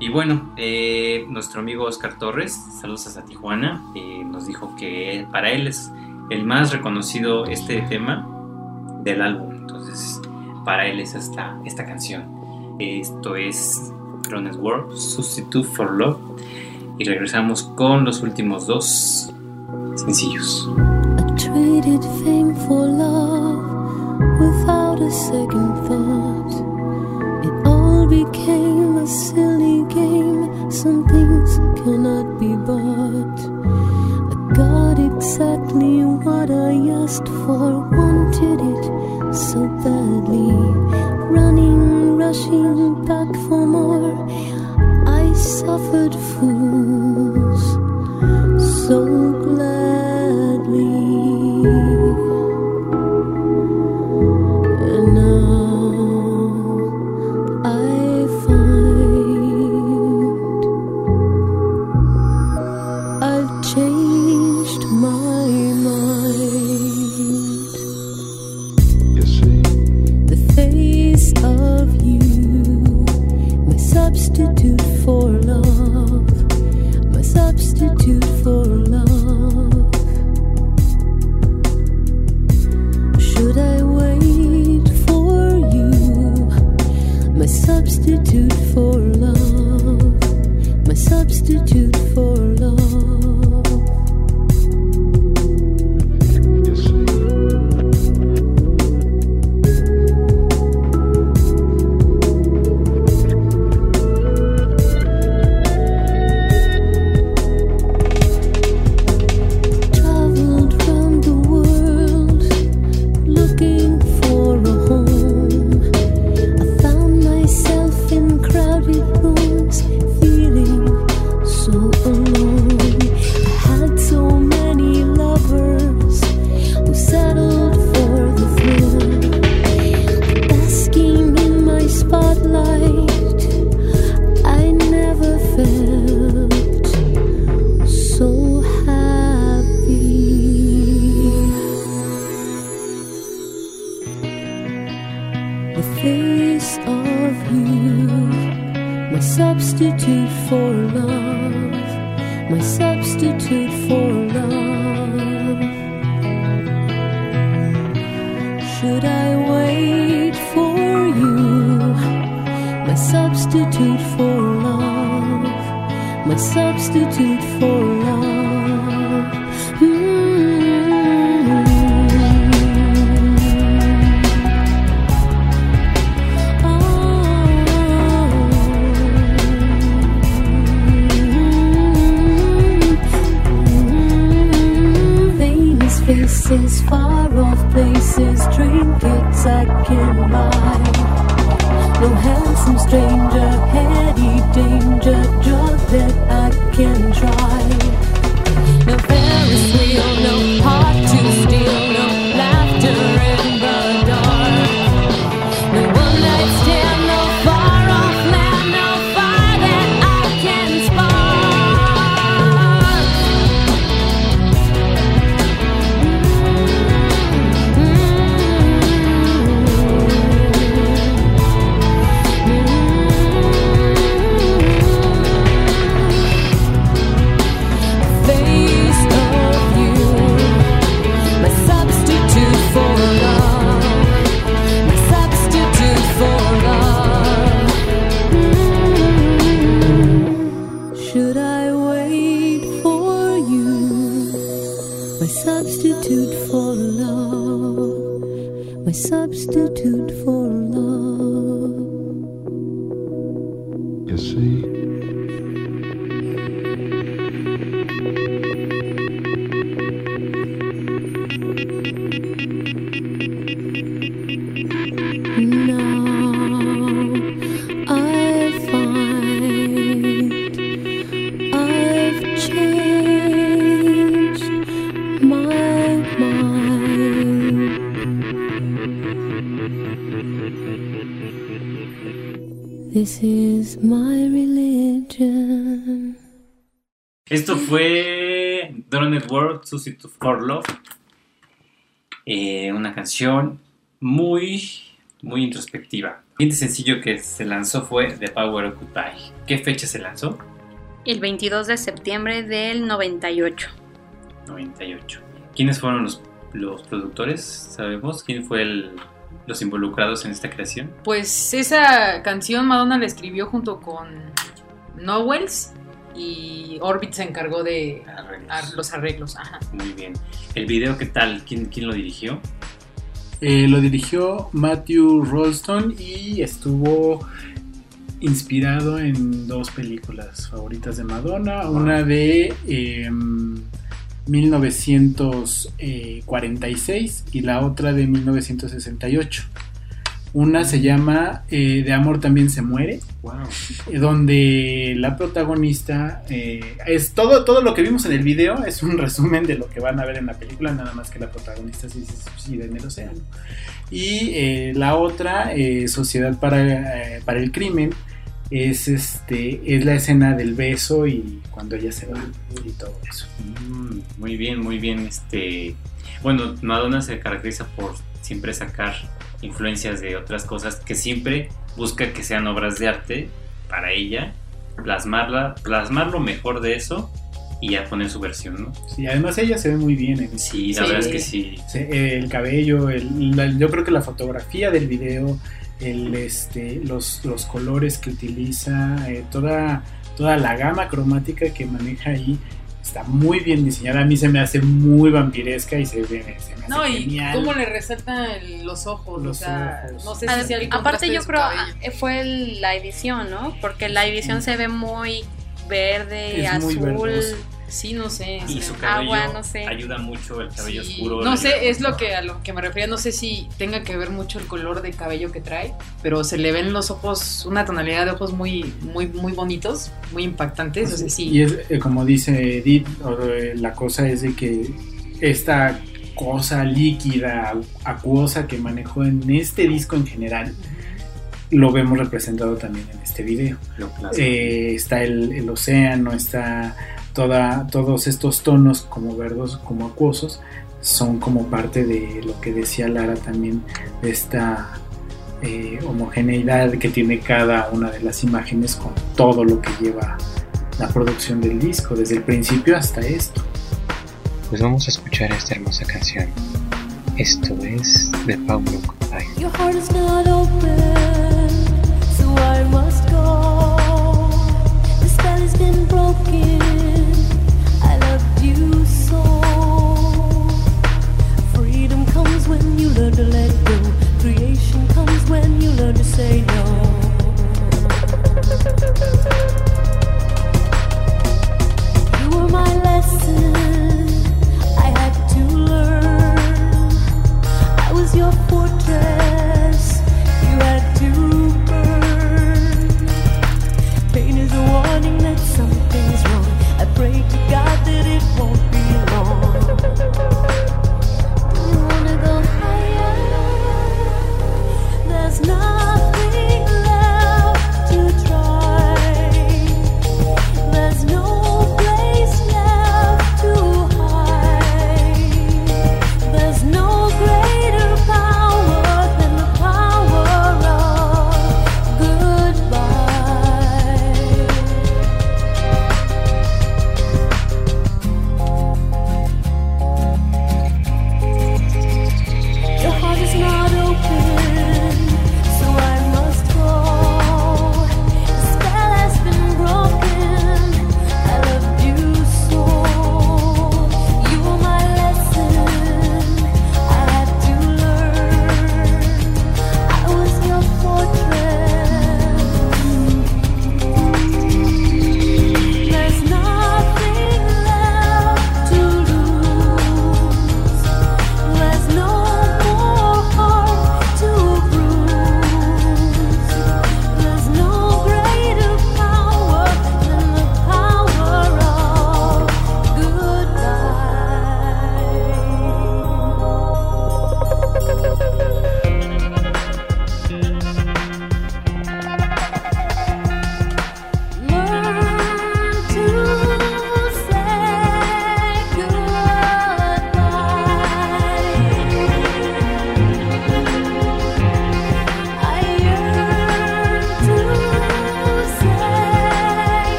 Y bueno, eh, nuestro amigo Oscar Torres, saludos hasta Tijuana, eh, nos dijo que para él es el más reconocido este tema del álbum. Entonces, para él es esta, esta canción. Esto es Drones World, Substitute for Love. Y regresamos con los últimos dos sencillos. I traded fame for love without a second thought. It all became a silly game. Some things cannot be bought. I got exactly what I asked for, wanted it so badly. Running, rushing back for more. I suffered fools World, Substitute for Love. Eh, una canción muy, muy introspectiva. El siguiente sencillo que se lanzó fue The Power Occupy. ¿Qué fecha se lanzó? El 22 de septiembre del 98. 98. ¿Quiénes fueron los, los productores? ¿Sabemos quién fue el, los involucrados en esta creación? Pues esa canción Madonna la escribió junto con Nowells y Orbit se encargó de Arreglos. los arreglos. Ajá. Muy bien. ¿El video qué tal? ¿Quién, quién lo dirigió? Eh, lo dirigió Matthew Rolston y estuvo inspirado en dos películas favoritas de Madonna. Una de em, 1946 y la otra de 1968. Una se llama eh, De amor también se muere, Wow. eh, donde la protagonista eh, es todo, todo lo que vimos en el video es un resumen de lo que van a ver en la película, nada más que la protagonista se suicida en el océano. Y eh, la otra, Sociedad para, para el Crimen, es este es la escena del beso y cuando ella se va y todo eso. Mm, muy bien, muy bien. Este, bueno, Madonna se caracteriza por siempre sacar influencias de otras cosas que siempre busca que sean obras de arte para ella, plasmarla, plasmar lo mejor de eso y ya poner su versión, ¿no? Sí, además ella se ve muy bien en Sí, la Sí. verdad es que sí. El cabello, el- la- yo creo que la fotografía del video, el, este, los, los colores que utiliza, eh, toda, toda la gama cromática que maneja ahí está muy bien diseñada. A mí se me hace muy vampiresca y se, ve, se me hace No, y genial. cómo le resalta el- los ojos, Los o sea, ojos. no sé Ad- si sea el Aparte yo creo cabello. ah, fue la edición, ¿no? Porque la edición se ve muy verde, Es azul. Sí, no sé. Y su cabello agua, no sé. ayuda mucho, el cabello sí, oscuro. No sé, es lo que a lo que me refería, no sé si tenga que ver mucho el color de cabello que trae, pero se le ven los ojos, una tonalidad de ojos muy, muy, muy bonitos, muy impactantes, o sea, sí. Y es eh, como dice Edith, eh, la cosa es de que esta cosa líquida, acuosa que manejó en este disco en general, lo vemos representado también en este video. Eh, está el, el océano, está toda, todos estos tonos como verdos, como acuosos, son como parte de lo que decía Lara también, de esta eh, homogeneidad que tiene cada una de las imágenes con todo lo que lleva la producción del disco, desde el principio hasta esto. Pues vamos a escuchar esta hermosa canción. Esto es de Paulo Coelho. Your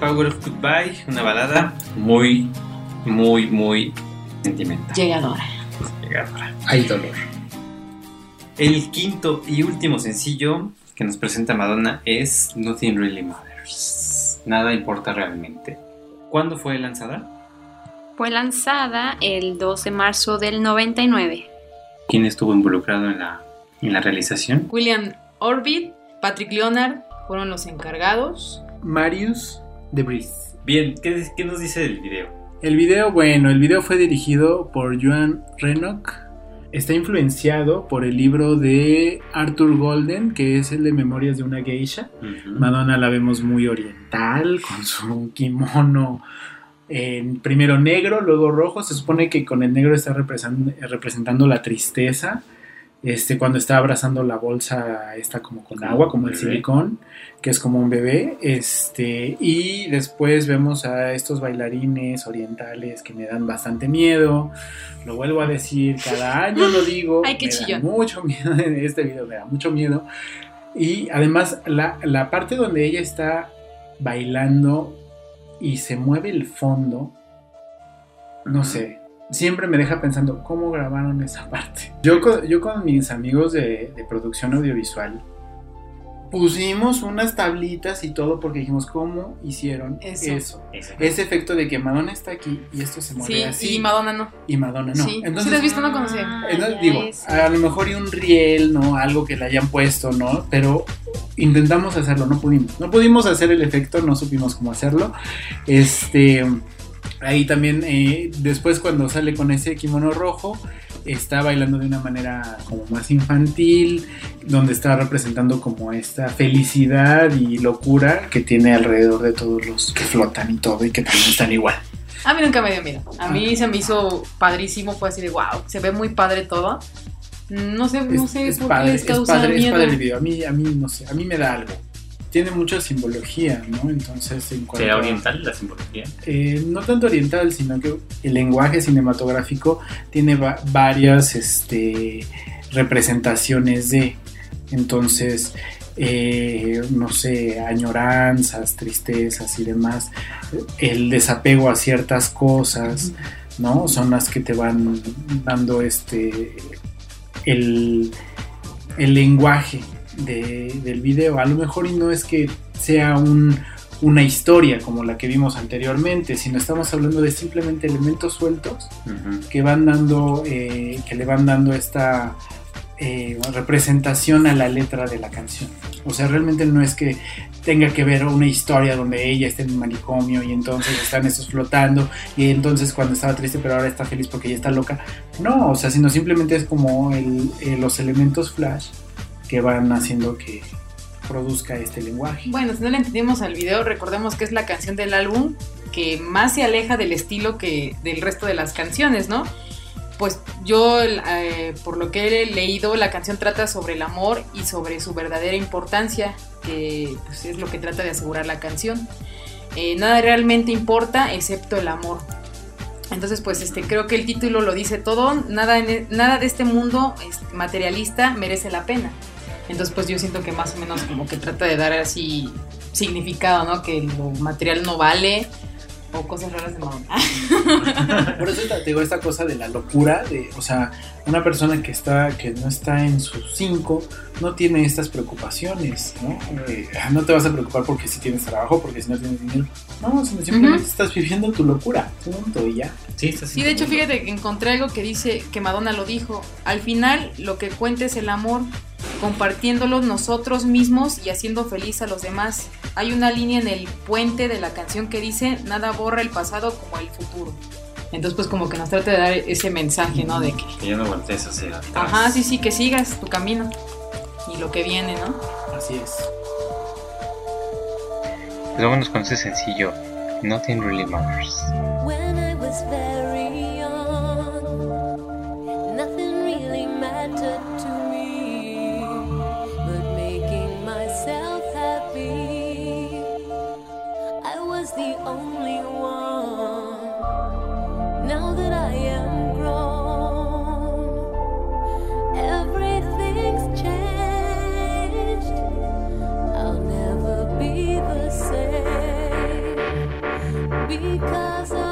Power of Goodbye, una balada muy, muy, muy sentimental. Llegadora. Llegadora. Hay dolor. El quinto y último sencillo que nos presenta Madonna es Nothing Really Matters. Nada importa realmente. ¿Cuándo fue lanzada? Fue lanzada el 2 de marzo del 99. ¿Quién estuvo involucrado en la, en la realización? William Orbit, Patrick Leonard fueron los encargados. Marius de Bris. Bien, ¿qué, qué nos dice del video? El video, bueno, el video fue dirigido por Joan Renok. Está influenciado por el libro de Arthur Golden, que es el de Memorias de una Geisha. Madonna la vemos muy oriental, con su kimono en primero negro, luego rojo. Se supone que con el negro está representan- representando la tristeza. Este, cuando está abrazando la bolsa, está como con Como agua, como el silicón, que es como un bebé. Este, y después vemos a estos bailarines orientales que me dan bastante miedo. Lo vuelvo a decir, cada año lo digo. Ay, qué me da chillón. mucho <laughs> miedo en este video, me da mucho miedo. Y además, la, la parte donde ella está bailando y se mueve el fondo, no sé, siempre me deja pensando, ¿cómo grabaron esa parte? Yo con, yo con mis amigos de, de producción audiovisual pusimos unas tablitas y todo porque dijimos, ¿cómo hicieron Eso. eso? Ese. Ese efecto de que Madonna está aquí y esto se mueve Sí, así y Madonna no. y Madonna no. sí, ¿Sí Entonces, lo has visto? No conocí. entonces, ya digo, a lo mejor y un riel, ¿no? Algo que le hayan puesto, ¿no? Pero intentamos hacerlo, no pudimos. No pudimos hacer el efecto, no supimos cómo hacerlo. Este, ahí también, eh, después cuando sale con ese kimono rojo, está bailando de una manera como más infantil, donde está representando como esta felicidad y locura que tiene alrededor de todos los que flotan y todo y que también están igual. A mí nunca me dio miedo. A mí Ah. se me hizo padrísimo. Fue así de wow. Se ve muy padre todo. No sé, no Es- sé es por padre, qué les es causa padre, es miedo. padre el video. A mí, a mí, no sé, a mí me da algo. Tiene mucha simbología, ¿no? Entonces, en cuanto ¿Será a- oriental la simbología? eh, no tanto oriental, sino que el lenguaje cinematográfico tiene va- varias este, representaciones de. Entonces, eh, no sé, añoranzas, tristezas y demás. El desapego a ciertas cosas, ¿no? Son las que te van dando este. el, el lenguaje de- del video. A lo mejor y no es que sea un, una historia como la que vimos anteriormente, sino estamos hablando de simplemente elementos sueltos Ujú. que van dando, eh, que le van dando esta eh, representación a la letra de la canción. O sea, realmente no es que tenga que ver una historia donde ella está en un manicomio y entonces están estos flotando y entonces cuando estaba triste pero ahora está feliz porque ella está loca. No, o sea, sino simplemente es como el- eh, los elementos flash que van haciendo que produzca este lenguaje. Bueno, si no le entendimos al video, recordemos que es la canción del álbum que más se aleja del estilo que del resto de las canciones, ¿no? Pues yo, eh, por lo que he leído, la canción trata sobre el amor y sobre su verdadera importancia, que pues, es lo que trata de asegurar la canción. Eh, nada realmente importa excepto el amor. Entonces, pues este, creo que el título lo dice todo. Nada, e- nada de este mundo este, materialista merece la pena. Entonces, pues yo siento que más o menos como que trata de dar así significado, ¿no? Que lo material no vale o cosas raras de Madonna. <laughs> Por eso te digo esta cosa de la locura, de, o sea, una persona que está, que no está en sus cinco, no tiene estas preocupaciones, ¿no? Eh, no te vas a preocupar porque si tienes trabajo, porque si no tienes dinero. No, sino simplemente Ujú. estás viviendo tu locura, punto, y ya. Sí, Sí, de hecho, fíjate que encontré algo que dice que Madonna lo dijo. Al final, lo que cuenta es el amor, compartiéndolo nosotros mismos y haciendo feliz a los demás. Hay una línea en el puente de la canción que dice, nada borra el pasado como el futuro. Entonces, pues como que nos trata de dar ese mensaje, ¿no? De que, Que ya no voltees hacia atrás. ajá, sí, sí, que sigas tu camino y lo que viene, ¿no? Así es. Pues vámonos con ese sencillo. Nothing really matters. When I was very young, because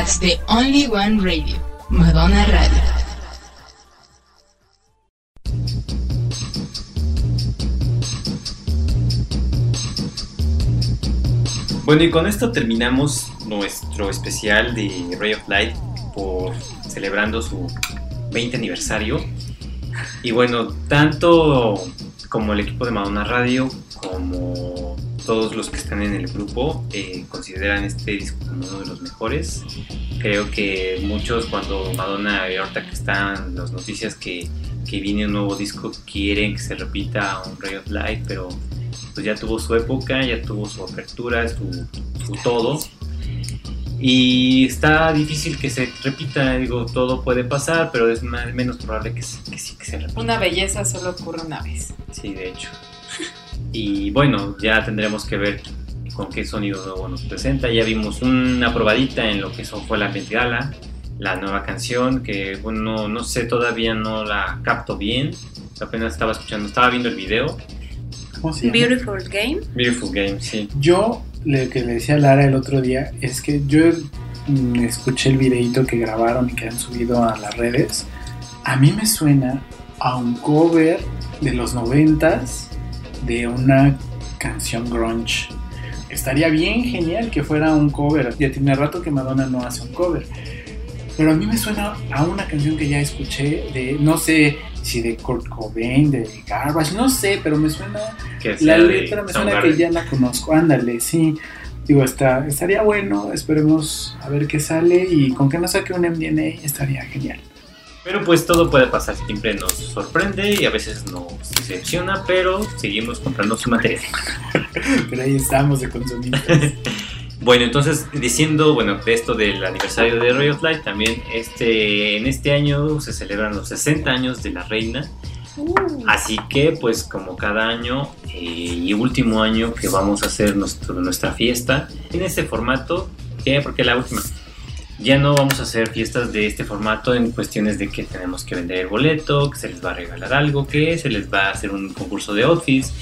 That's the only one radio. Madonna Radio. Bueno, y con esto terminamos nuestro especial de Ray of Light por celebrando su 20 aniversario. Y bueno, tanto como el equipo de Madonna Radio como todos los que están en el grupo eh, consideran este disco como uno de los mejores. Creo que muchos cuando Madonna, ahorita que están las noticias que, que viene un nuevo disco, quieren que se repita un Ray of Light, pero pues ya tuvo su época, ya tuvo su apertura, su, su todo. Y está difícil que se repita, digo, todo puede pasar, pero es más, menos probable que, se- que sí que se repita. Una belleza solo ocurre una vez. Sí, de hecho. Y bueno, ya tendremos que ver con qué sonido nuevo nos presenta. Ya vimos una probadita en lo que eso fue la Met Gala, la nueva canción, que bueno, no, no sé, todavía no la capto bien. Apenas estaba escuchando, estaba viendo el video. ¿Cómo se llama? Beautiful Game. Beautiful Game, sí. Yo lo que le decía a Lara el otro día es que yo mm, escuché el videito que grabaron y que han subido a las redes. A mí me suena a un cover de los noventas de una canción grunge. Estaría bien genial que fuera un cover. Ya tiene rato que Madonna no hace un cover. Pero a mí me suena a una canción que ya escuché de, no sé si de Kurt Cobain, de Garbage, no sé, pero me suena Que la letra me suena que ya la conozco. Ándale, sí. Digo, está, estaría bueno. Esperemos a ver qué sale. Y con que no saque un MDNA estaría genial. Pero pues todo puede pasar, siempre nos sorprende y a veces nos decepciona, pero seguimos comprando su material. <laughs> Pero ahí estamos de consumistas. <laughs> Bueno, entonces diciendo, bueno, de esto del aniversario de Ray of Light, también este, en este año se celebran los 60 años de la reina. Así que, pues como cada año eh, y último año que vamos a hacer nuestro- nuestra fiesta en este formato, ¿qué? Porque la última. Ya no vamos a hacer fiestas de este formato en cuestiones de que tenemos que vender el boleto, que se les va a regalar algo, que se les va a hacer un concurso de outfits.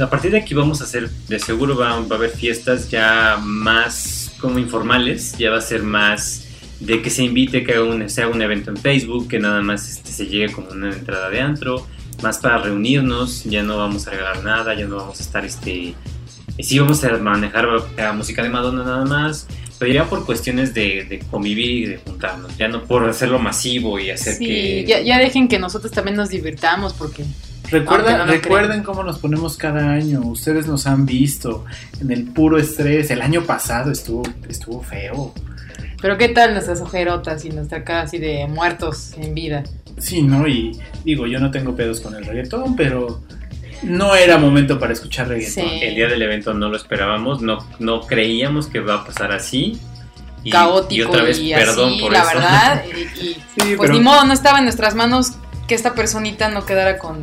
A partir de aquí vamos a hacer, de seguro va, a haber fiestas ya más como informales, ya va a ser más de que se invite, que haga un, se un evento en Facebook, que nada más este, se llegue como una entrada de antro, más para reunirnos, ya no vamos a regalar nada, ya no vamos a estar, este, sí vamos a manejar música de Madonna nada más, pero ya por cuestiones de, de convivir y de juntarnos, ya no por hacerlo masivo y hacer Sí, que... ya, ya dejen que nosotros también nos divirtamos porque Recuerda, no recuerden cómo nos ponemos cada año. Ustedes nos han visto en el puro estrés. El año pasado estuvo, estuvo feo. Pero qué tal nuestras ojerotas y nuestra cara así de muertos en vida. Sí, ¿no? Y digo, yo no tengo pedos con el reggaetón, pero no era momento para escuchar reggaetón. Sí. El día del evento no lo esperábamos, no, no creíamos que va a pasar así. Y, Caótico y otra vez, perdón así, por la eso. verdad. <laughs> Y, y, Sí, pues pero- ni modo, no estaba en nuestras manos que esta personita no quedara con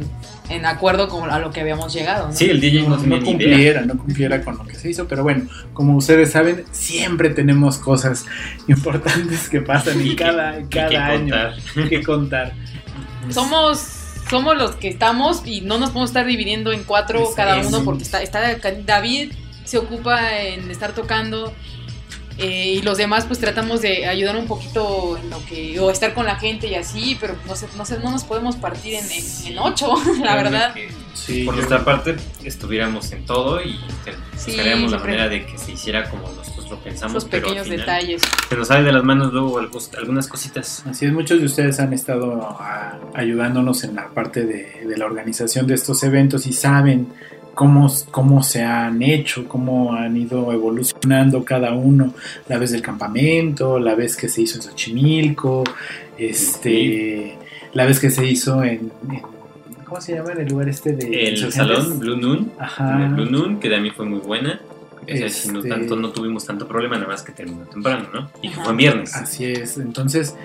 en acuerdo con a lo que habíamos llegado. ¿no? Sí, el DJ no, no, tenía no idea. cumpliera, no cumpliera con lo que se hizo, pero bueno, como ustedes saben, siempre tenemos cosas <laughs> importantes que pasan en Y <laughs> que- cada, y cada que año contar. que contar. Somos somos los que estamos y no nos podemos estar dividiendo en cuatro cada uno porque está, está David se ocupa en estar tocando eh, y los demás pues tratamos de ayudar un poquito en lo que o estar con la gente y así pero no sé, no, sé, no nos podemos partir en, en- en ocho <laughs> la verdad Que Sí, por yo- nuestra parte estuviéramos en todo y Sí, buscaríamos la manera de que se hiciera como nosotros lo pensamos. esos pero pequeños final detalles Se nos sale de las manos luego algunas cositas. Así es, muchos de ustedes han estado ah, ayudándonos en la parte de, de la organización de estos eventos y saben cómo, cómo se han hecho, cómo han ido evolucionando cada uno, la vez del campamento, la vez que se hizo en Xochimilco, este, la vez que se hizo en, en- ¿cómo se llama? En el lugar este de El salón Blue Noon, Ajá. el Blue Noon, que de mí fue muy buena. O sea, si no, Este- tanto, no tuvimos tanto problema, nada más que terminó temprano, ¿no? Y Ajá. fue en viernes. Así es, entonces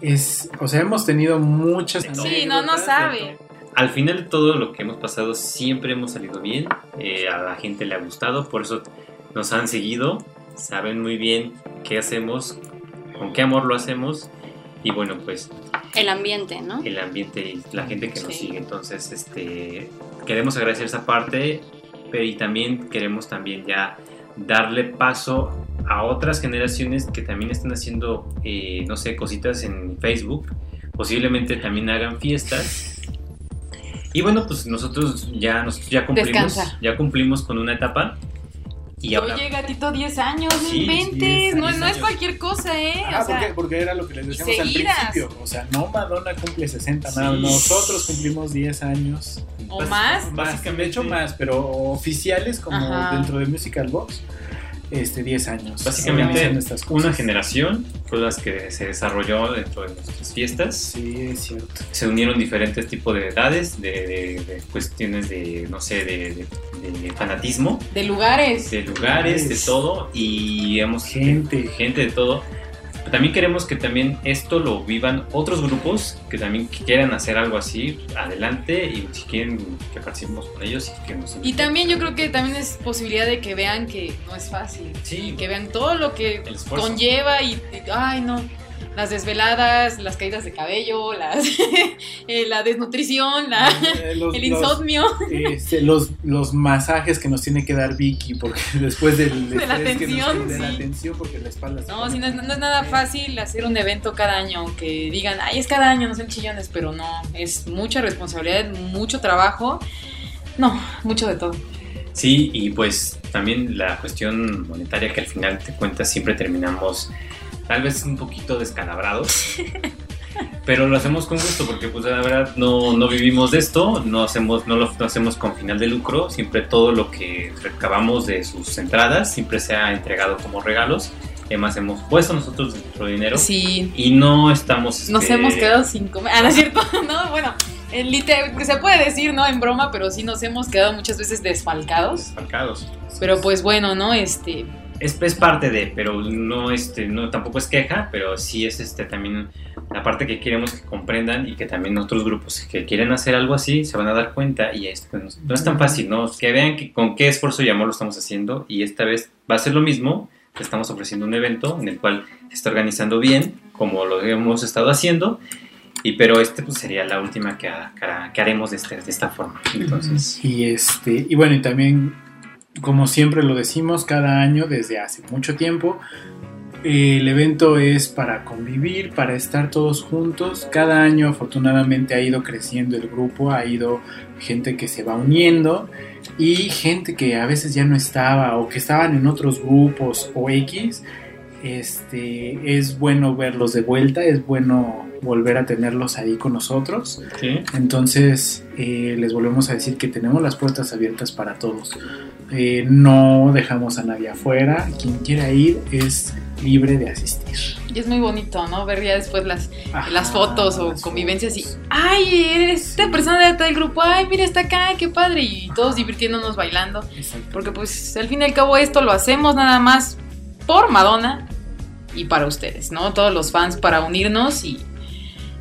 es, o sea, hemos tenido muchas Sí, no, no sabe. Al final de todo lo que hemos pasado siempre hemos salido bien, eh, a la gente le ha gustado, por eso nos han seguido, saben muy bien qué hacemos, con qué amor lo hacemos y bueno pues El ambiente, ¿no? el ambiente y la gente que nos Sí. sigue, entonces este queremos agradecer esa parte, pero y también queremos también ya darle paso a otras generaciones que también están haciendo, eh, no sé, cositas en Facebook. Posiblemente también hagan fiestas. Y bueno, pues nosotros ya, nosotros ya cumplimos, Descansa. ya cumplimos con una etapa. Y ahora, Oye, gatito, 10 años, no Sí, inventes. 10 no, años. no es cualquier cosa, ¿eh? Ah, o sea, porque, porque era lo que les decíamos al seguidas. principio. O sea, no Madonna cumple 60, nada. Nosotros cumplimos 10 años. o más. Más, de hecho más, pero oficiales como Ajá. dentro de Musical Box, este 10 años. Básicamente, organizando estas cosas. una generación fue las que se desarrolló dentro de nuestras fiestas. Sí, es cierto. Se unieron diferentes tipos de edades, de, de- de cuestiones de, no sé, de, de- de fanatismo, De lugares. de lugares, de Lugares. todo, y digamos, Gente. gente de todo. También queremos que también esto lo vivan otros grupos que también quieran hacer algo así, adelante, y si quieren que participemos con ellos y que nos Y también yo creo que también es posibilidad de que vean que no es fácil. Sí. Que vean todo lo que conlleva y, y- ay no, las desveladas, las caídas de cabello, las <laughs> eh, la desnutrición, la, Eh, los- el los- insomnio. este, los, los masajes que nos tiene que dar Vicky porque <laughs> después del De la que nos- tensión, de la tensión porque la espalda se No, pone- sí, no, es, no es nada fácil hacer un evento cada año, aunque digan, ay, es cada año, no son chillones, pero no, es mucha responsabilidad, mucho trabajo, no, mucho de todo. Sí, y pues también la cuestión monetaria que al final te cuentas siempre terminamos tal vez un poquito descalabrados. Pero lo hacemos con gusto porque pues la verdad no, no vivimos de esto, no, hacemos, no lo no hacemos con final de lucro, siempre todo lo que recabamos de sus entradas siempre se ha entregado como regalos. Además hemos puesto nosotros nuestro dinero Sí, y no estamos... nos este, hemos quedado sin comer. Ah, no es cierto, <laughs> no, bueno, en liter- se puede decir, ¿no? En broma, pero sí nos hemos quedado muchas veces desfalcados. desfalcados. Pero pues bueno, ¿no? Este, es, es parte de, pero no, este, no, tampoco es queja, pero sí es este también la parte que queremos que comprendan y que también otros grupos que quieren hacer algo así se van a dar cuenta y es, pues, no es tan fácil, ¿no? Que vean que, con qué esfuerzo y amor lo estamos haciendo y esta vez va a ser lo mismo, estamos ofreciendo un evento en el cual se está organizando bien, como lo hemos estado haciendo, y pero este pues sería la última que, que que haremos de, este- de esta forma. Entonces, Y este, y bueno, y también, como siempre lo decimos cada año desde hace mucho tiempo, el evento es para convivir, para estar todos juntos. Cada año afortunadamente ha ido creciendo el grupo, ha ido gente que se va uniendo y gente que a veces ya no estaba o que estaban en otros grupos o X. Este, es bueno verlos de vuelta, es bueno volver a tenerlos ahí con nosotros. ¿sí? Entonces, eh, les volvemos a decir que tenemos las puertas abiertas para todos. Eh, no dejamos a nadie afuera. Quien quiera ir es libre de asistir. y es muy bonito, ¿no? Ver ya después las, Ajá, las fotos o las convivencias y, ay, eres esta persona de tal grupo, ay, mira, está acá, qué padre, y todos divirtiéndonos bailando. Exacto. Porque pues al fin y al cabo esto lo hacemos nada más por Madonna y para ustedes, ¿no? Todos los fans para unirnos y,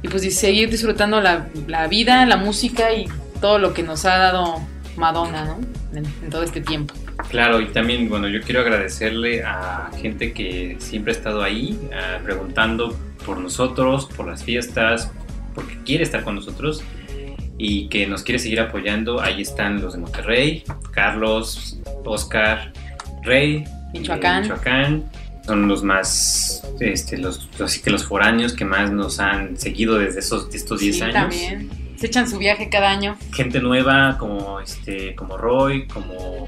y pues y seguir disfrutando la, la vida, la música y todo lo que nos ha dado Madonna, ¿no? En, en todo este tiempo. Claro, y también, bueno, yo quiero agradecerle a gente que siempre ha estado ahí, ah, preguntando por nosotros, por las fiestas, porque quiere estar con nosotros y que nos quiere seguir apoyando. Ahí están los de Monterrey, Carlos, Oscar, Rey, Michoacán. Michoacán. Son los más, este, los, así que los foráneos que más nos han seguido desde esos, estos 10 Sí, años también. Se echan su viaje cada año. gente nueva como este como Roy como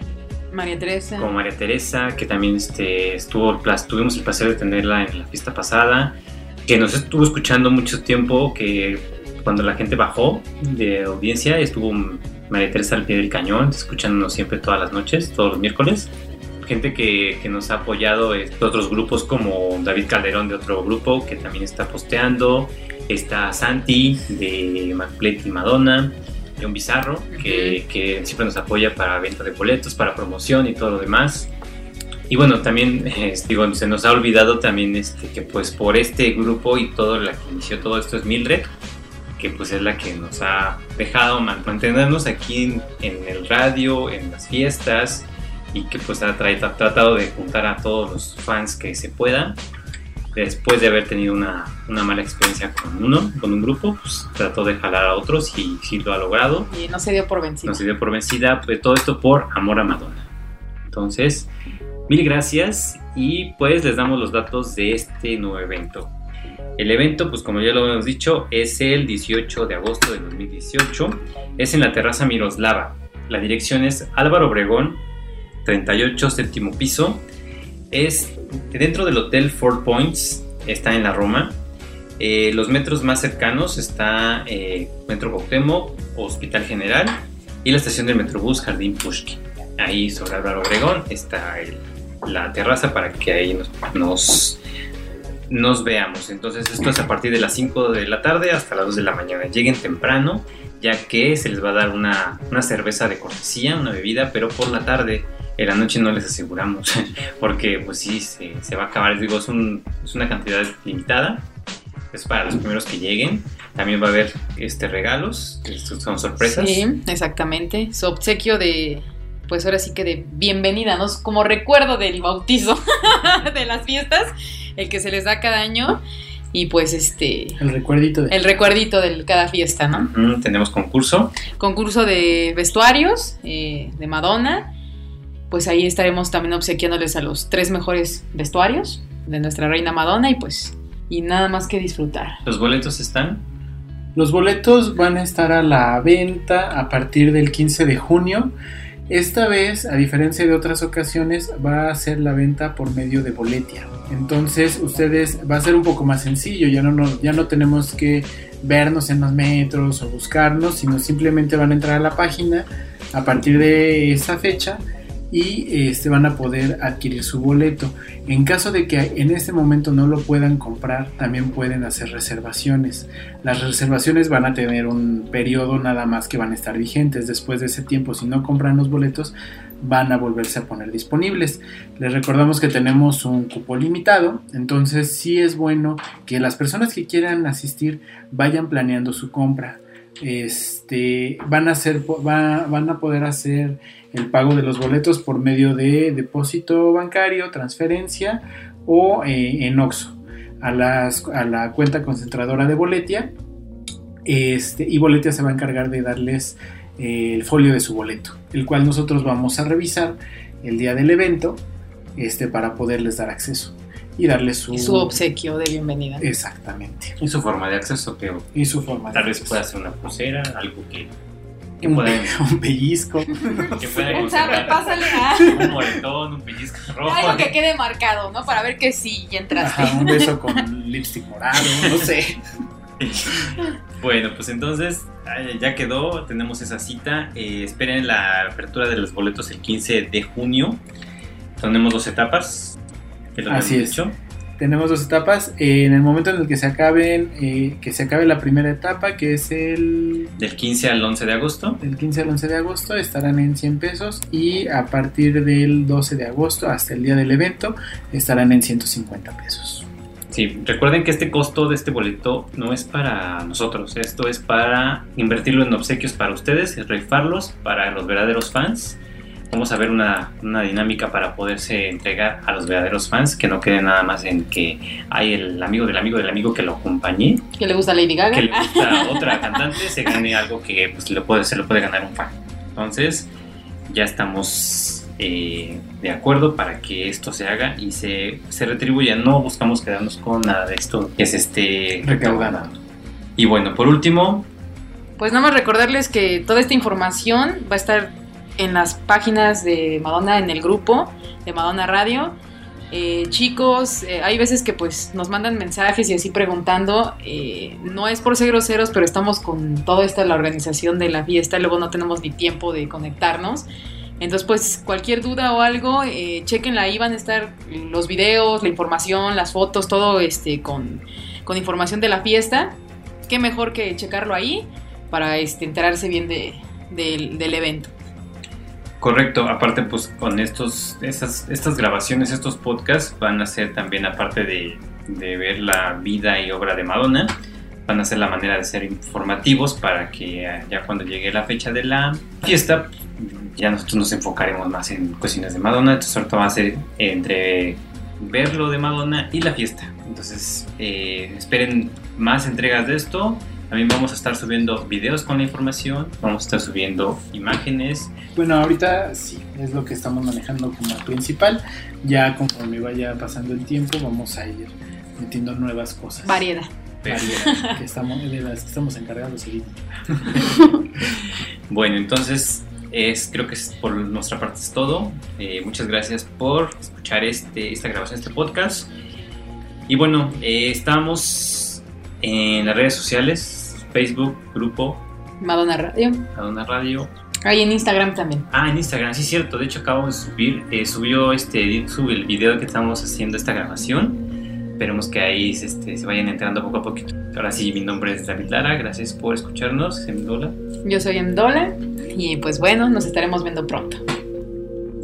María Teresa. como María Teresa, que también este, estuvo, tuvimos el placer de tenerla en la fiesta pasada, que nos estuvo escuchando mucho tiempo, que cuando la gente bajó de audiencia estuvo María Teresa al pie del cañón, escuchándonos siempre todas las noches, todos los miércoles. Gente que, que nos ha apoyado, eh, otros grupos como David Calderón de otro grupo que también está posteando, está Santi de McPlate y Madonna, John Bizarro, que, que siempre nos apoya para venta de boletos, para promoción y todo lo demás. Y bueno, también <laughs> eh, digo, se nos ha olvidado también este, que pues por este grupo y todo la que inició todo esto es Mildred, que pues es la que nos ha dejado man- mantenernos aquí en, en el radio, en las fiestas y que pues ha tra- ha tratado de juntar a todos los fans que se pueda. Después de haber tenido una, una mala experiencia con uno, con un grupo, pues trató de jalar a otros y sí lo ha logrado Y no se dio por vencido. no se dio por vencida, pues todo esto por amor a Madonna. Entonces, mil gracias y pues les damos los datos de este nuevo evento. El evento, pues como ya lo hemos dicho, es el 18 de agosto de 2018. Es en la terraza Miroslava. La dirección es Álvaro Obregón, 38, séptimo piso. Es dentro del Hotel Four Points, está en la Roma. Eh, los metros más cercanos está eh, Metro Cuauhtémoc, Hospital General y la estación del Metrobús Jardín Pushkin. Ahí sobre Álvaro Obregón está el- la terraza para que ahí nos, nos, nos veamos. Entonces esto es a partir de las 5 de la tarde hasta las 2 de la mañana. Lleguen temprano ya que se les va a dar una, una cerveza de cortesía, una bebida, pero por la tarde. En la noche no les aseguramos, <laughs> porque pues sí, se, se va a acabar. Digo, es, un- es una cantidad limitada. Es para los primeros que lleguen. También va a haber este, regalos, estos son sorpresas. Sí, exactamente. Su obsequio de, pues ahora sí que de bienvenida, ¿no? Como recuerdo del bautizo <laughs> de las fiestas, el que se les da cada año. Y pues este, El recuerdito de... el recuerdito de cada fiesta, ¿no? Tenemos concurso. Concurso de vestuarios eh, de Madonna. Pues ahí estaremos también obsequiándoles a los tres mejores vestuarios de nuestra reina Madonna y pues, y nada más que disfrutar. Los boletos están. Los boletos van a estar a la venta a partir del 15 de junio. Esta vez, a diferencia de otras ocasiones, va a ser la venta por medio de Boletia. Entonces, ustedes va a ser un poco más sencillo, ya no, no- ya no tenemos que vernos en los metros o buscarnos, sino simplemente van a entrar a la página a partir de esa fecha y este, van a poder adquirir su boleto. En caso de que en este momento no lo puedan comprar, también pueden hacer reservaciones. Las reservaciones van a tener un periodo nada más que van a estar vigentes. Después de ese tiempo, si no compran los boletos, van a volverse a poner disponibles. Les recordamos que tenemos un cupo limitado, entonces sí es bueno que las personas que quieran asistir vayan planeando su compra. Este, van, a hacer, va- van a poder hacer el pago de los boletos por medio de depósito bancario, transferencia o eh, en OXO a, las, a la cuenta concentradora de Boletia. Este, y Boletia se va a encargar de darles eh, el folio de su boleto, el cual nosotros vamos a revisar el día del evento este, para poderles dar acceso y darles su, Y su obsequio de bienvenida. Exactamente. Y su forma de acceso, que Y su forma de tal vez acceso. pueda ser una pulsera, algo que, que un, puedan, un pellizco. que pueda Un <laughs> sabe, <laughs> conservar pásale a un moretón, un pellizco rojo. algo que quede marcado, ¿no? Para ver que sí, ya entraste. Ajá, un beso con <laughs> lipstick morado, no sé. Bueno, pues entonces ya quedó, tenemos esa cita. Eh, esperen la apertura de los boletos el 15 de junio. Tenemos dos etapas. que lo Así es. dicho. Tenemos dos etapas. Eh, en el momento en el que se acaben, eh, que se acabe la primera etapa, que es el Del 15 al 11 de agosto. del 15 al 11 de agosto, estarán en 100 pesos y a partir del 12 de agosto hasta el día del evento estarán en 150 pesos. Sí, recuerden que este costo de este boleto no es para nosotros, esto es para invertirlo en obsequios para ustedes, es rifarlos para los verdaderos fans. Vamos a ver una, una dinámica para poderse entregar a los verdaderos fans, que no quede nada más en que hay el amigo del amigo del amigo que lo acompañe, Que le gusta Lady Gaga. que le <laughs> gusta otra cantante, se gane algo que pues, le puede, se lo puede ganar un fan. Entonces, ya estamos eh, de acuerdo para que esto se haga y se, se retribuya. No buscamos quedarnos con nada de esto que se esté Recaudando. Y bueno, por último, Pues nada más recordarles que toda esta información va a estar en las páginas de Madonna, en el grupo de Madonna Radio. Eh, chicos, eh, hay veces que pues nos mandan mensajes y así preguntando. eh, no es por ser groseros, pero estamos con toda esta la organización de la fiesta luego no tenemos ni tiempo de conectarnos. Entonces, pues cualquier duda o algo, chequenla ahí van a estar los videos, la información, las fotos, todo este con, con información de la fiesta. Qué mejor que checarlo ahí para este, enterarse bien de, del- del evento. Correcto, aparte pues con estos, estas, estas grabaciones, estos podcasts van a ser también aparte de, ver la vida y obra de Madonna, van a ser la manera de ser informativos para que eh, ya cuando llegue la fecha de la fiesta, ya nosotros nos enfocaremos más en cuestiones de Madonna, entonces ahorita va a ser entre ver lo de Madonna y la fiesta. Entonces eh, esperen más entregas de esto. También vamos a estar subiendo videos con la información, vamos a estar subiendo imágenes. Bueno, ahorita sí, es lo que estamos manejando como principal. Ya conforme vaya pasando el tiempo, vamos a ir metiendo nuevas cosas. Variedad. Variedad, que estamos, de las que estamos encargados ahorita. <laughs> Bueno, entonces es, creo que es por nuestra parte es todo. Eh, muchas gracias por escuchar este, esta grabación, este podcast. Y bueno, eh, estamos en las redes sociales, Facebook, grupo, Madonna Radio. Adona Radio. Ahí en Instagram también. Ah, en Instagram, sí es cierto. De hecho, acabo de subir, eh, subió este, sube el video que estamos haciendo esta grabación. Esperemos que ahí este, se vayan enterando poco a poquito. Ahora sí, mi nombre es David Lara. Gracias por escucharnos. Semdola. Yo soy Emdola. Y pues bueno, nos estaremos viendo pronto.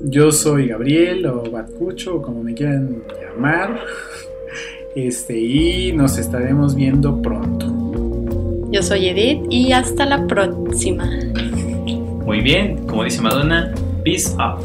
Yo soy Gabriel o Batcucho, o como me quieran llamar. Este, y nos estaremos viendo pronto. Yo soy Edith y hasta la próxima. Muy bien, como dice Madonna, peace off.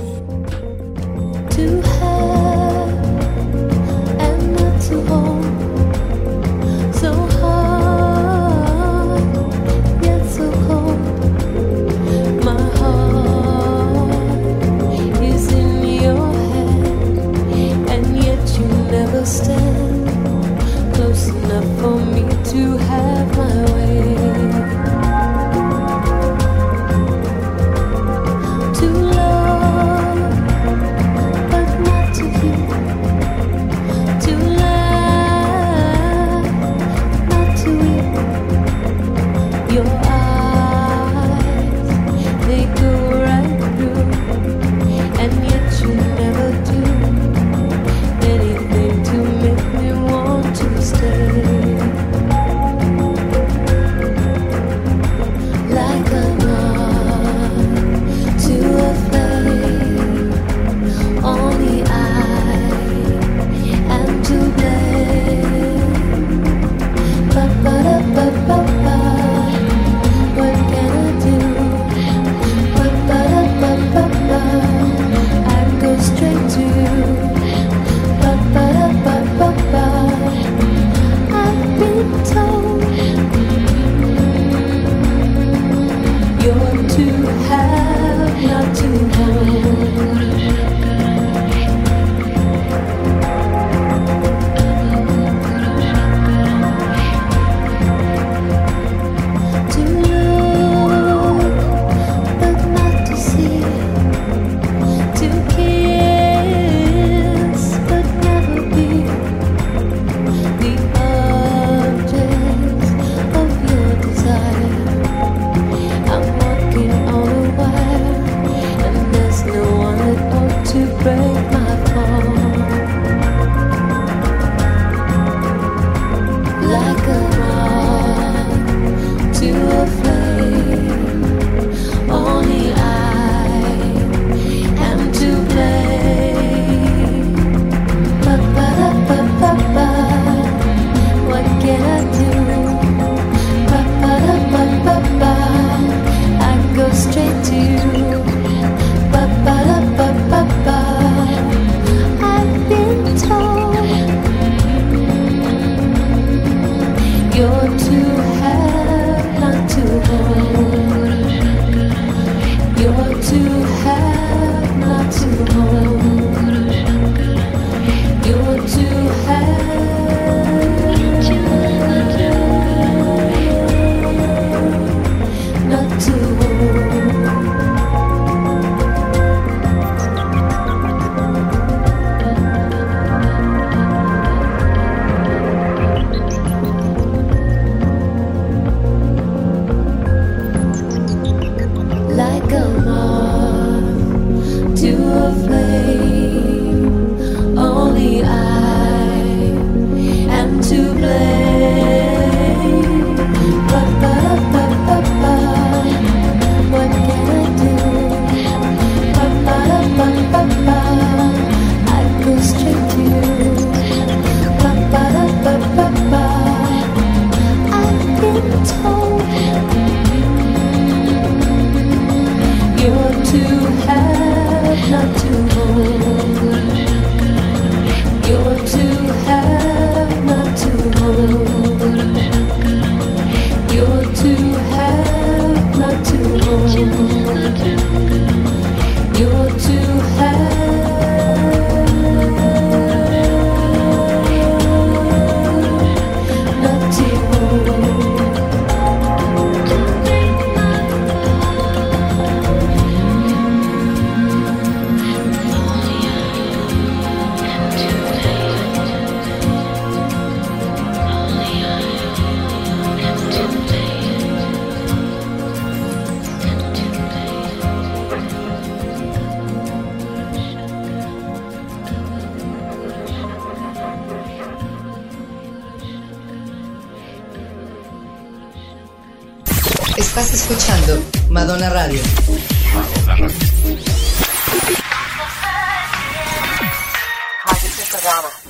Escuchando Madonna Radio.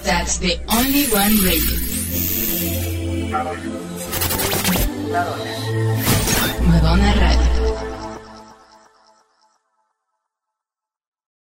That's the only one radio. Madonna Radio.